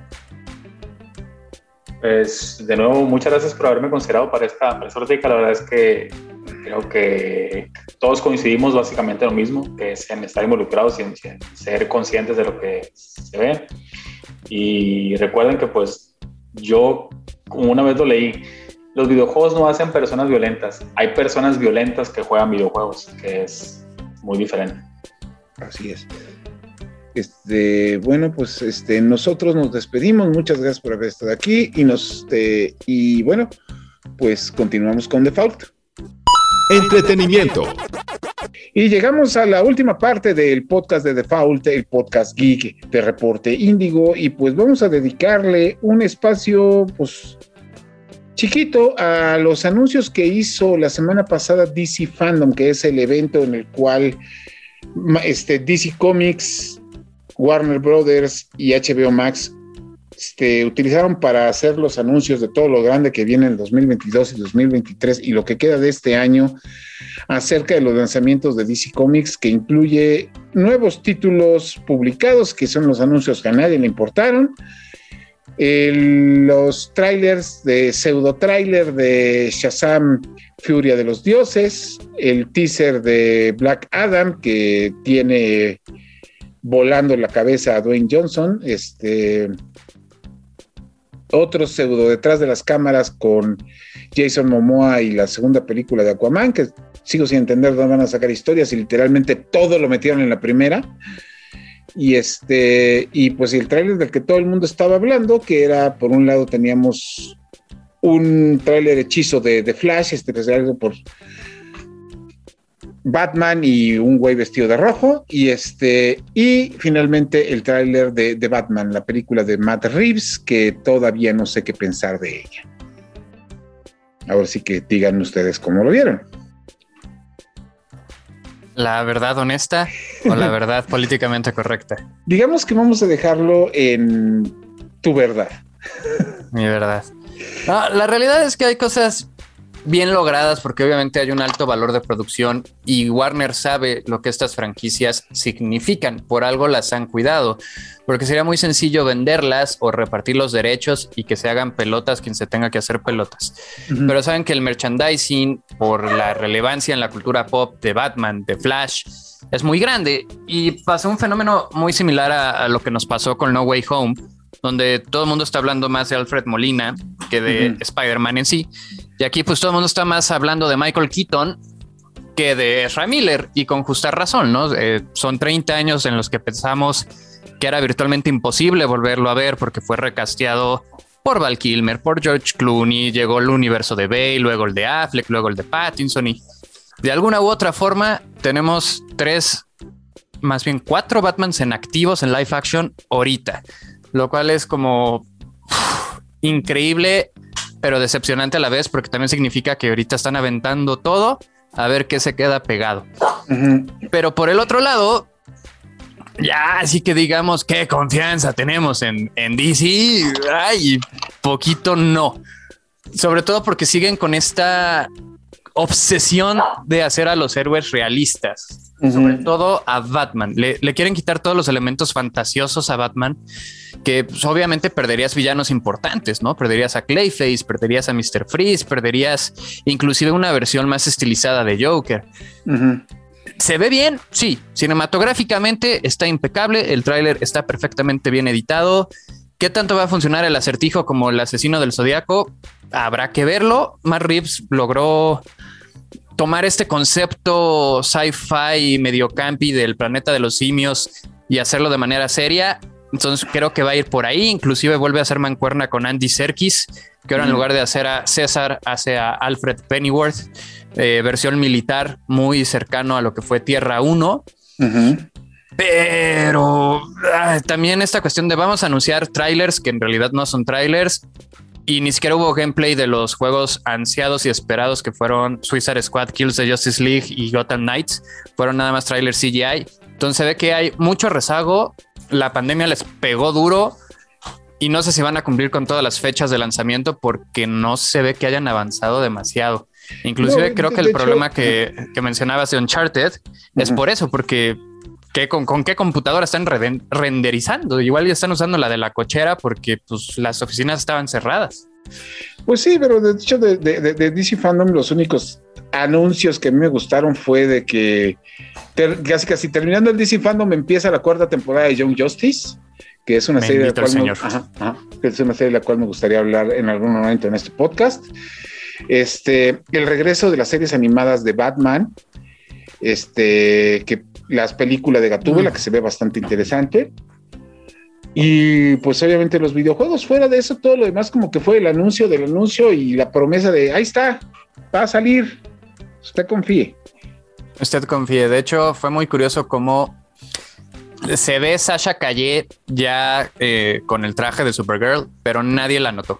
S8: Pues de nuevo, muchas gracias por haberme considerado para esta, para La verdad es que creo que todos coincidimos básicamente en lo mismo, que es en estar involucrados y ser conscientes de lo que se ve. Y recuerden que pues yo, como una vez lo leí, los videojuegos no hacen personas violentas, hay personas violentas que juegan videojuegos, que es muy diferente.
S1: Así es. Este, bueno, pues este, nosotros nos despedimos. Muchas gracias por haber estado aquí y nos este, y bueno, pues continuamos con Default.
S2: Entretenimiento.
S1: Y llegamos a la última parte del podcast de Default, el podcast geek de Reporte Índigo, y pues vamos a dedicarle un espacio, pues chiquito a los anuncios que hizo la semana pasada DC Fandom, que es el evento en el cual este, DC Comics Warner Brothers y HBO Max este, utilizaron para hacer los anuncios de todo lo grande que viene en 2022 y 2023 y lo que queda de este año acerca de los lanzamientos de DC Comics, que incluye nuevos títulos publicados, que son los anuncios que a nadie le importaron, los trailers de pseudo trailer de Shazam Furia de los Dioses, el teaser de Black Adam que tiene volando la cabeza a Dwayne Johnson, este, otro pseudo detrás de las cámaras con Jason Momoa y la segunda película de Aquaman, que sigo sin entender dónde van a sacar historias y literalmente todo lo metieron en la primera. Y este, y pues el tráiler del que todo el mundo estaba hablando, que era, por un lado teníamos un tráiler hechizo de, Flash, este que algo por Batman y un güey vestido de rojo y este y finalmente el tráiler de, Batman, la película de Matt Reeves que todavía no sé qué pensar de ella. Ahora sí que digan ustedes cómo lo vieron.
S6: La verdad honesta o la verdad políticamente correcta.
S1: Digamos que vamos a dejarlo en tu verdad.
S6: Mi verdad. la realidad es que hay cosas bien logradas porque obviamente hay un alto valor de producción y Warner sabe lo que estas franquicias significan, por algo las han cuidado, porque sería muy sencillo venderlas o repartir los derechos y que se hagan pelotas quien se tenga que hacer pelotas. Pero saben que el merchandising, por la relevancia en la cultura pop de Batman, de Flash, es muy grande y pasó un fenómeno muy similar a, lo que nos pasó con No Way Home donde todo el mundo está hablando más de Alfred Molina que de Spider-Man en sí. Y aquí pues todo el mundo está más hablando de Michael Keaton que de Ezra Miller y con justa razón, ¿no? Eh, son 30 años en los que pensamos que era virtualmente imposible volverlo a ver porque fue recasteado por Val Kilmer, por George Clooney, llegó el universo de Bale, luego el de Affleck, luego el de Pattinson y de alguna u otra forma tenemos tres, más bien cuatro Batmans en activos en live action ahorita, lo cual es como increíble pero decepcionante a la vez porque también significa que ahorita están aventando todo a ver qué se queda pegado. Pero por el otro lado, ya así que digamos qué confianza tenemos en, en DC, ay, poquito no. Sobre todo porque siguen con esta obsesión de hacer a los héroes realistas, sobre todo a Batman. Le, quieren quitar todos los elementos fantasiosos a Batman, que pues, obviamente perderías villanos importantes, ¿no? Perderías a Clayface, perderías a Mr. Freeze, perderías inclusive una versión más estilizada de Joker. ¿Se ve bien? Sí. Cinematográficamente está impecable, el tráiler está perfectamente bien editado. ¿Qué tanto va a funcionar el acertijo como el asesino del zodiaco? Habrá que verlo. Matt Reeves logró tomar este concepto sci-fi medio campi del planeta de los simios y hacerlo de manera seria. Entonces creo que va a ir por ahí. Inclusive vuelve a hacer mancuerna con Andy Serkis, que ahora en lugar de hacer a César, hace a Alfred Pennyworth, eh, versión militar muy cercano a lo que fue Tierra 1. Pero ah, también esta cuestión de vamos a anunciar trailers que en realidad no son trailers y ni siquiera hubo gameplay de los juegos ansiados y esperados que fueron Suicide Squad, Kills de Justice League y Gotham Knights. Fueron nada más trailers CGI. Entonces se ve que hay mucho rezago. La pandemia les pegó duro y no sé si van a cumplir con todas las fechas de lanzamiento porque no se ve que hayan avanzado demasiado. Inclusive creo que el problema que, que, mencionabas de Uncharted es por eso, porque con, qué computadora están renderizando? Igual ya están usando la de la cochera porque pues, las oficinas estaban cerradas.
S1: Pues sí, pero de hecho de, DC Fandom los únicos anuncios que a mí me gustaron fue de que casi casi terminando el DC Fandom empieza la cuarta temporada de Young Justice, que es una serie de la cual me, es una serie de la cual me gustaría hablar en algún momento en este podcast. Este, el regreso de las series animadas de Batman, este, que las películas de Gatúbela, que se ve bastante interesante. Y pues obviamente los videojuegos, fuera de eso, todo lo demás como que fue el anuncio del anuncio y la promesa de, ahí está, va a salir, usted confíe.
S6: Usted confíe, de hecho fue muy curioso cómo se ve Sasha Calle ya eh, con el traje de Supergirl, pero nadie la notó.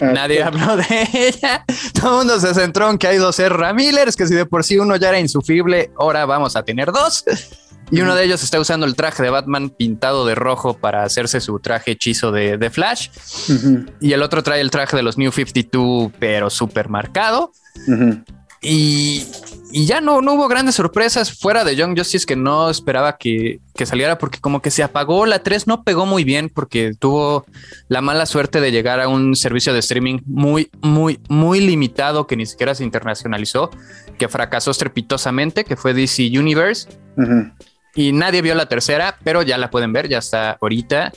S6: Ah, Nadie habló de ella. Todo el mundo se centró en que hay dos R. Millers, que si de por sí uno ya era insufrible, ahora vamos a tener dos. Y uno de ellos está usando el traje de Batman pintado de rojo para hacerse su traje hechizo de, Flash. Y el otro trae el traje de los New 52, pero súper marcado. Y, ya no, no hubo grandes sorpresas fuera de Young Justice que no esperaba que, saliera porque como que se apagó. La 3 no pegó muy bien porque tuvo la mala suerte de llegar a un servicio de streaming muy, muy, muy limitado que ni siquiera se internacionalizó, que fracasó estrepitosamente, que fue DC Universe. Y nadie vio la tercera, pero ya la pueden ver, ya está ahorita.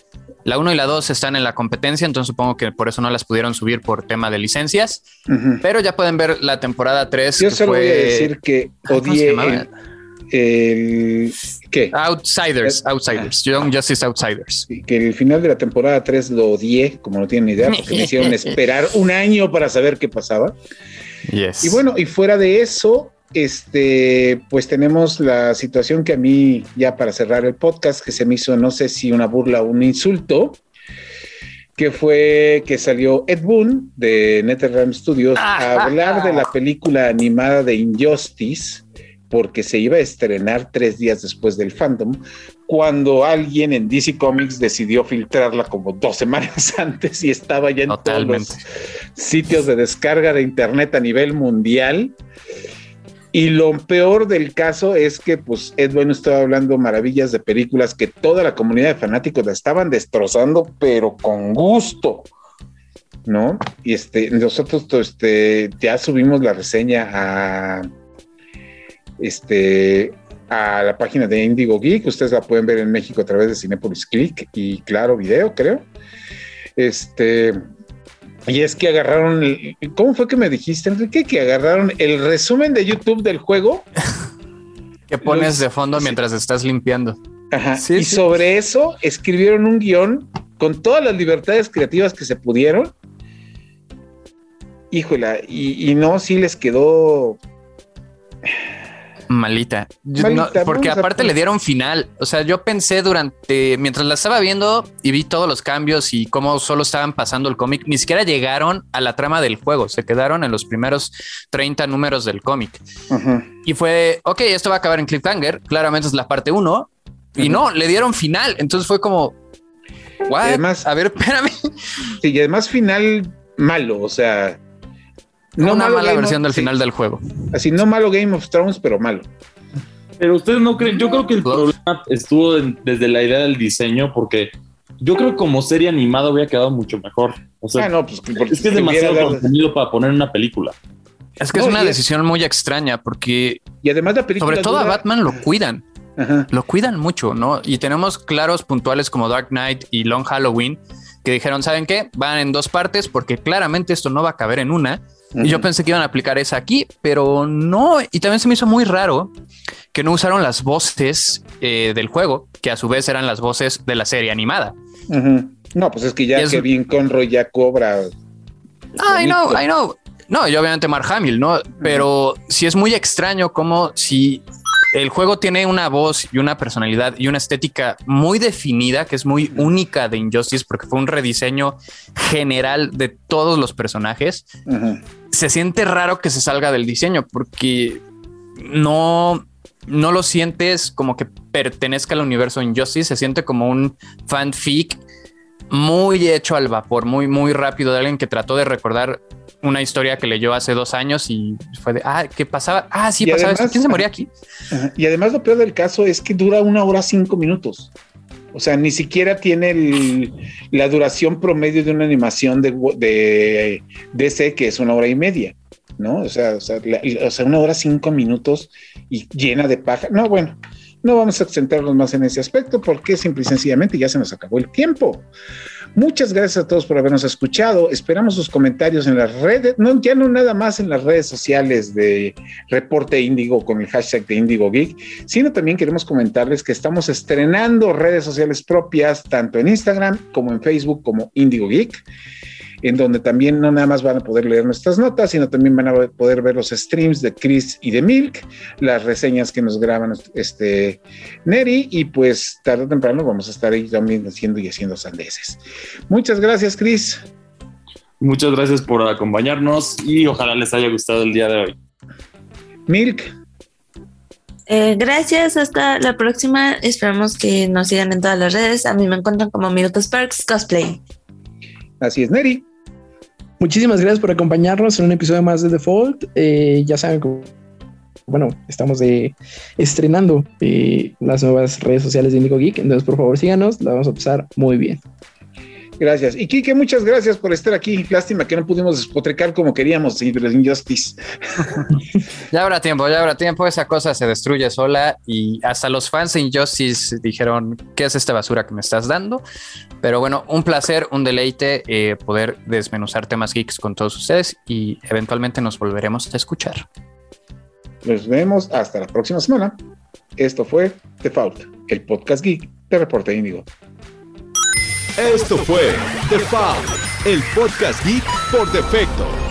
S6: La 1 y la 2 están en la competencia, entonces supongo que por eso no las pudieron subir por tema de licencias. Pero ya pueden ver la temporada 3.
S1: Yo solo voy a decir que odié el, ¿Qué?
S6: Outsiders, Outsiders, Young Justice Outsiders.
S1: Que el final de la temporada 3 lo odié, como no tienen ni idea, porque me hicieron esperar un año para saber qué pasaba. Yes. Y bueno, y fuera de eso, este, pues tenemos la situación que a mí, ya para cerrar el podcast, que se me hizo, no sé si una burla o un insulto, que fue que salió Ed Boon de NetherRealm Studios a hablar de la película animada de Injustice, porque se iba a estrenar tres días después del fandom, cuando alguien en DC Comics decidió filtrarla como dos semanas antes y estaba ya en todos los sitios de descarga de internet a nivel mundial. Y lo peor del caso es que, pues, Ed Bueno estaba hablando maravillas de películas que toda la comunidad de fanáticos la estaban destrozando, pero con gusto, ¿no? Y este, nosotros este, ya subimos la reseña a, este, a la página de Indigo Geek. Ustedes la pueden ver en México a través de Cinepolis Click y Claro Video, creo. Este, y es que agarraron, ¿cómo fue que me dijiste, Enrique? Que agarraron el resumen de YouTube del juego.
S6: que pones de fondo mientras estás limpiando.
S1: Ajá. y sobre eso escribieron un guion con todas las libertades creativas que se pudieron. Híjola, y, y no, sí les quedó
S6: Malita. porque aparte le dieron final. O sea, yo pensé durante, mientras la estaba viendo y vi todos los cambios y cómo solo estaban pasando el cómic, ni siquiera llegaron a la trama del juego. Se quedaron en los primeros 30 números del cómic. Y fue, ok, esto va a acabar en cliffhanger. Claramente es la parte 1. Y no, le dieron final. Entonces fue como,
S1: Además,
S6: a ver, espérame.
S1: Sí, y además final malo. O sea,
S6: no una mala versión del final del juego.
S1: Así, no malo Game of Thrones, pero malo.
S3: Pero ustedes no creen, yo creo que el problema estuvo desde la idea del diseño, porque yo creo que como serie animada hubiera quedado mucho mejor. O sea, ah, pues, es que es demasiado contenido para poner una película.
S6: Es que es una decisión muy extraña porque.
S1: Y además la película.
S6: Sobre todo a Batman lo cuidan. Lo cuidan mucho, ¿no? Y tenemos claros puntuales como Dark Knight y Long Halloween que dijeron, ¿saben qué? Van en dos partes porque claramente esto no va a caber en una Y yo pensé que iban a aplicar esa aquí, pero no. Y también se me hizo muy raro que no usaron las voces eh, del juego, que a su vez eran las voces de la serie animada.
S1: No, pues es que ya Kevin Conroy ya cobra.
S6: I know, I know. No, y obviamente Mark Hamill, ¿no? Pero sí es muy extraño como si el juego tiene una voz y una personalidad y una estética muy definida, que es muy única de Injustice, porque fue un rediseño general de todos los personajes. Se siente raro que se salga del diseño, porque no, no lo sientes como que pertenezca al universo Injustice, se siente como un fanfic muy hecho al vapor, muy, muy rápido de alguien que trató de recordar una historia que leyó hace dos años y fue de, ah, ¿qué pasaba? Ah, sí, pasaba ¿Quién se moría aquí?
S1: Y además lo peor del caso es que dura una hora cinco minutos. O sea, ni siquiera tiene la duración promedio de una animación de, de DC, que es una hora y media, ¿no? O sea, o sea, una hora cinco minutos y llena de paja. No, bueno, no vamos a centrarnos más en ese aspecto porque simple y sencillamente ya se nos acabó el tiempo. Muchas gracias a todos por habernos escuchado. Esperamos sus comentarios en las redes, no, ya no nada más en las redes sociales de Reporte Índigo con el hashtag de Índigo Geek, sino también queremos comentarles que estamos estrenando redes sociales propias, tanto en Instagram como en Facebook como Índigo Geek en donde también no nada más van a poder leer nuestras notas, sino también van a poder ver los streams de Chris y de Milk, las reseñas que nos graban este Neri, y pues tarde o temprano vamos a estar ahí también haciendo y haciendo sandeces. Muchas gracias, Chris.
S3: Muchas gracias por acompañarnos y ojalá les haya gustado el día de hoy.
S1: Milk.
S4: Eh, gracias, hasta la próxima. Esperamos que nos sigan en todas las redes. A mí me encuentran como Milk Sparks Cosplay.
S1: Así es, Neri.
S5: Muchísimas gracias por acompañarnos en un episodio más de Default. Eh, ya saben bueno, estamos de, estrenando eh, las nuevas redes sociales de Indigo Geek. Entonces, por favor, síganos, la vamos a pasar muy bien.
S1: Gracias. Y Kike, muchas gracias por estar aquí. Lástima que no pudimos despotricar como queríamos Injustice.
S6: ya habrá tiempo, ya habrá tiempo. Esa cosa se destruye sola y hasta los fans de Injustice dijeron, ¿qué es esta basura que me estás dando? Pero bueno, un placer, un deleite eh, poder desmenuzar temas geeks con todos ustedes y eventualmente nos volveremos a escuchar.
S1: Nos vemos hasta la próxima semana. Esto fue The Fault, el podcast geek de Reporte Índigo.
S2: Esto fue The Foul, el podcast geek por defecto.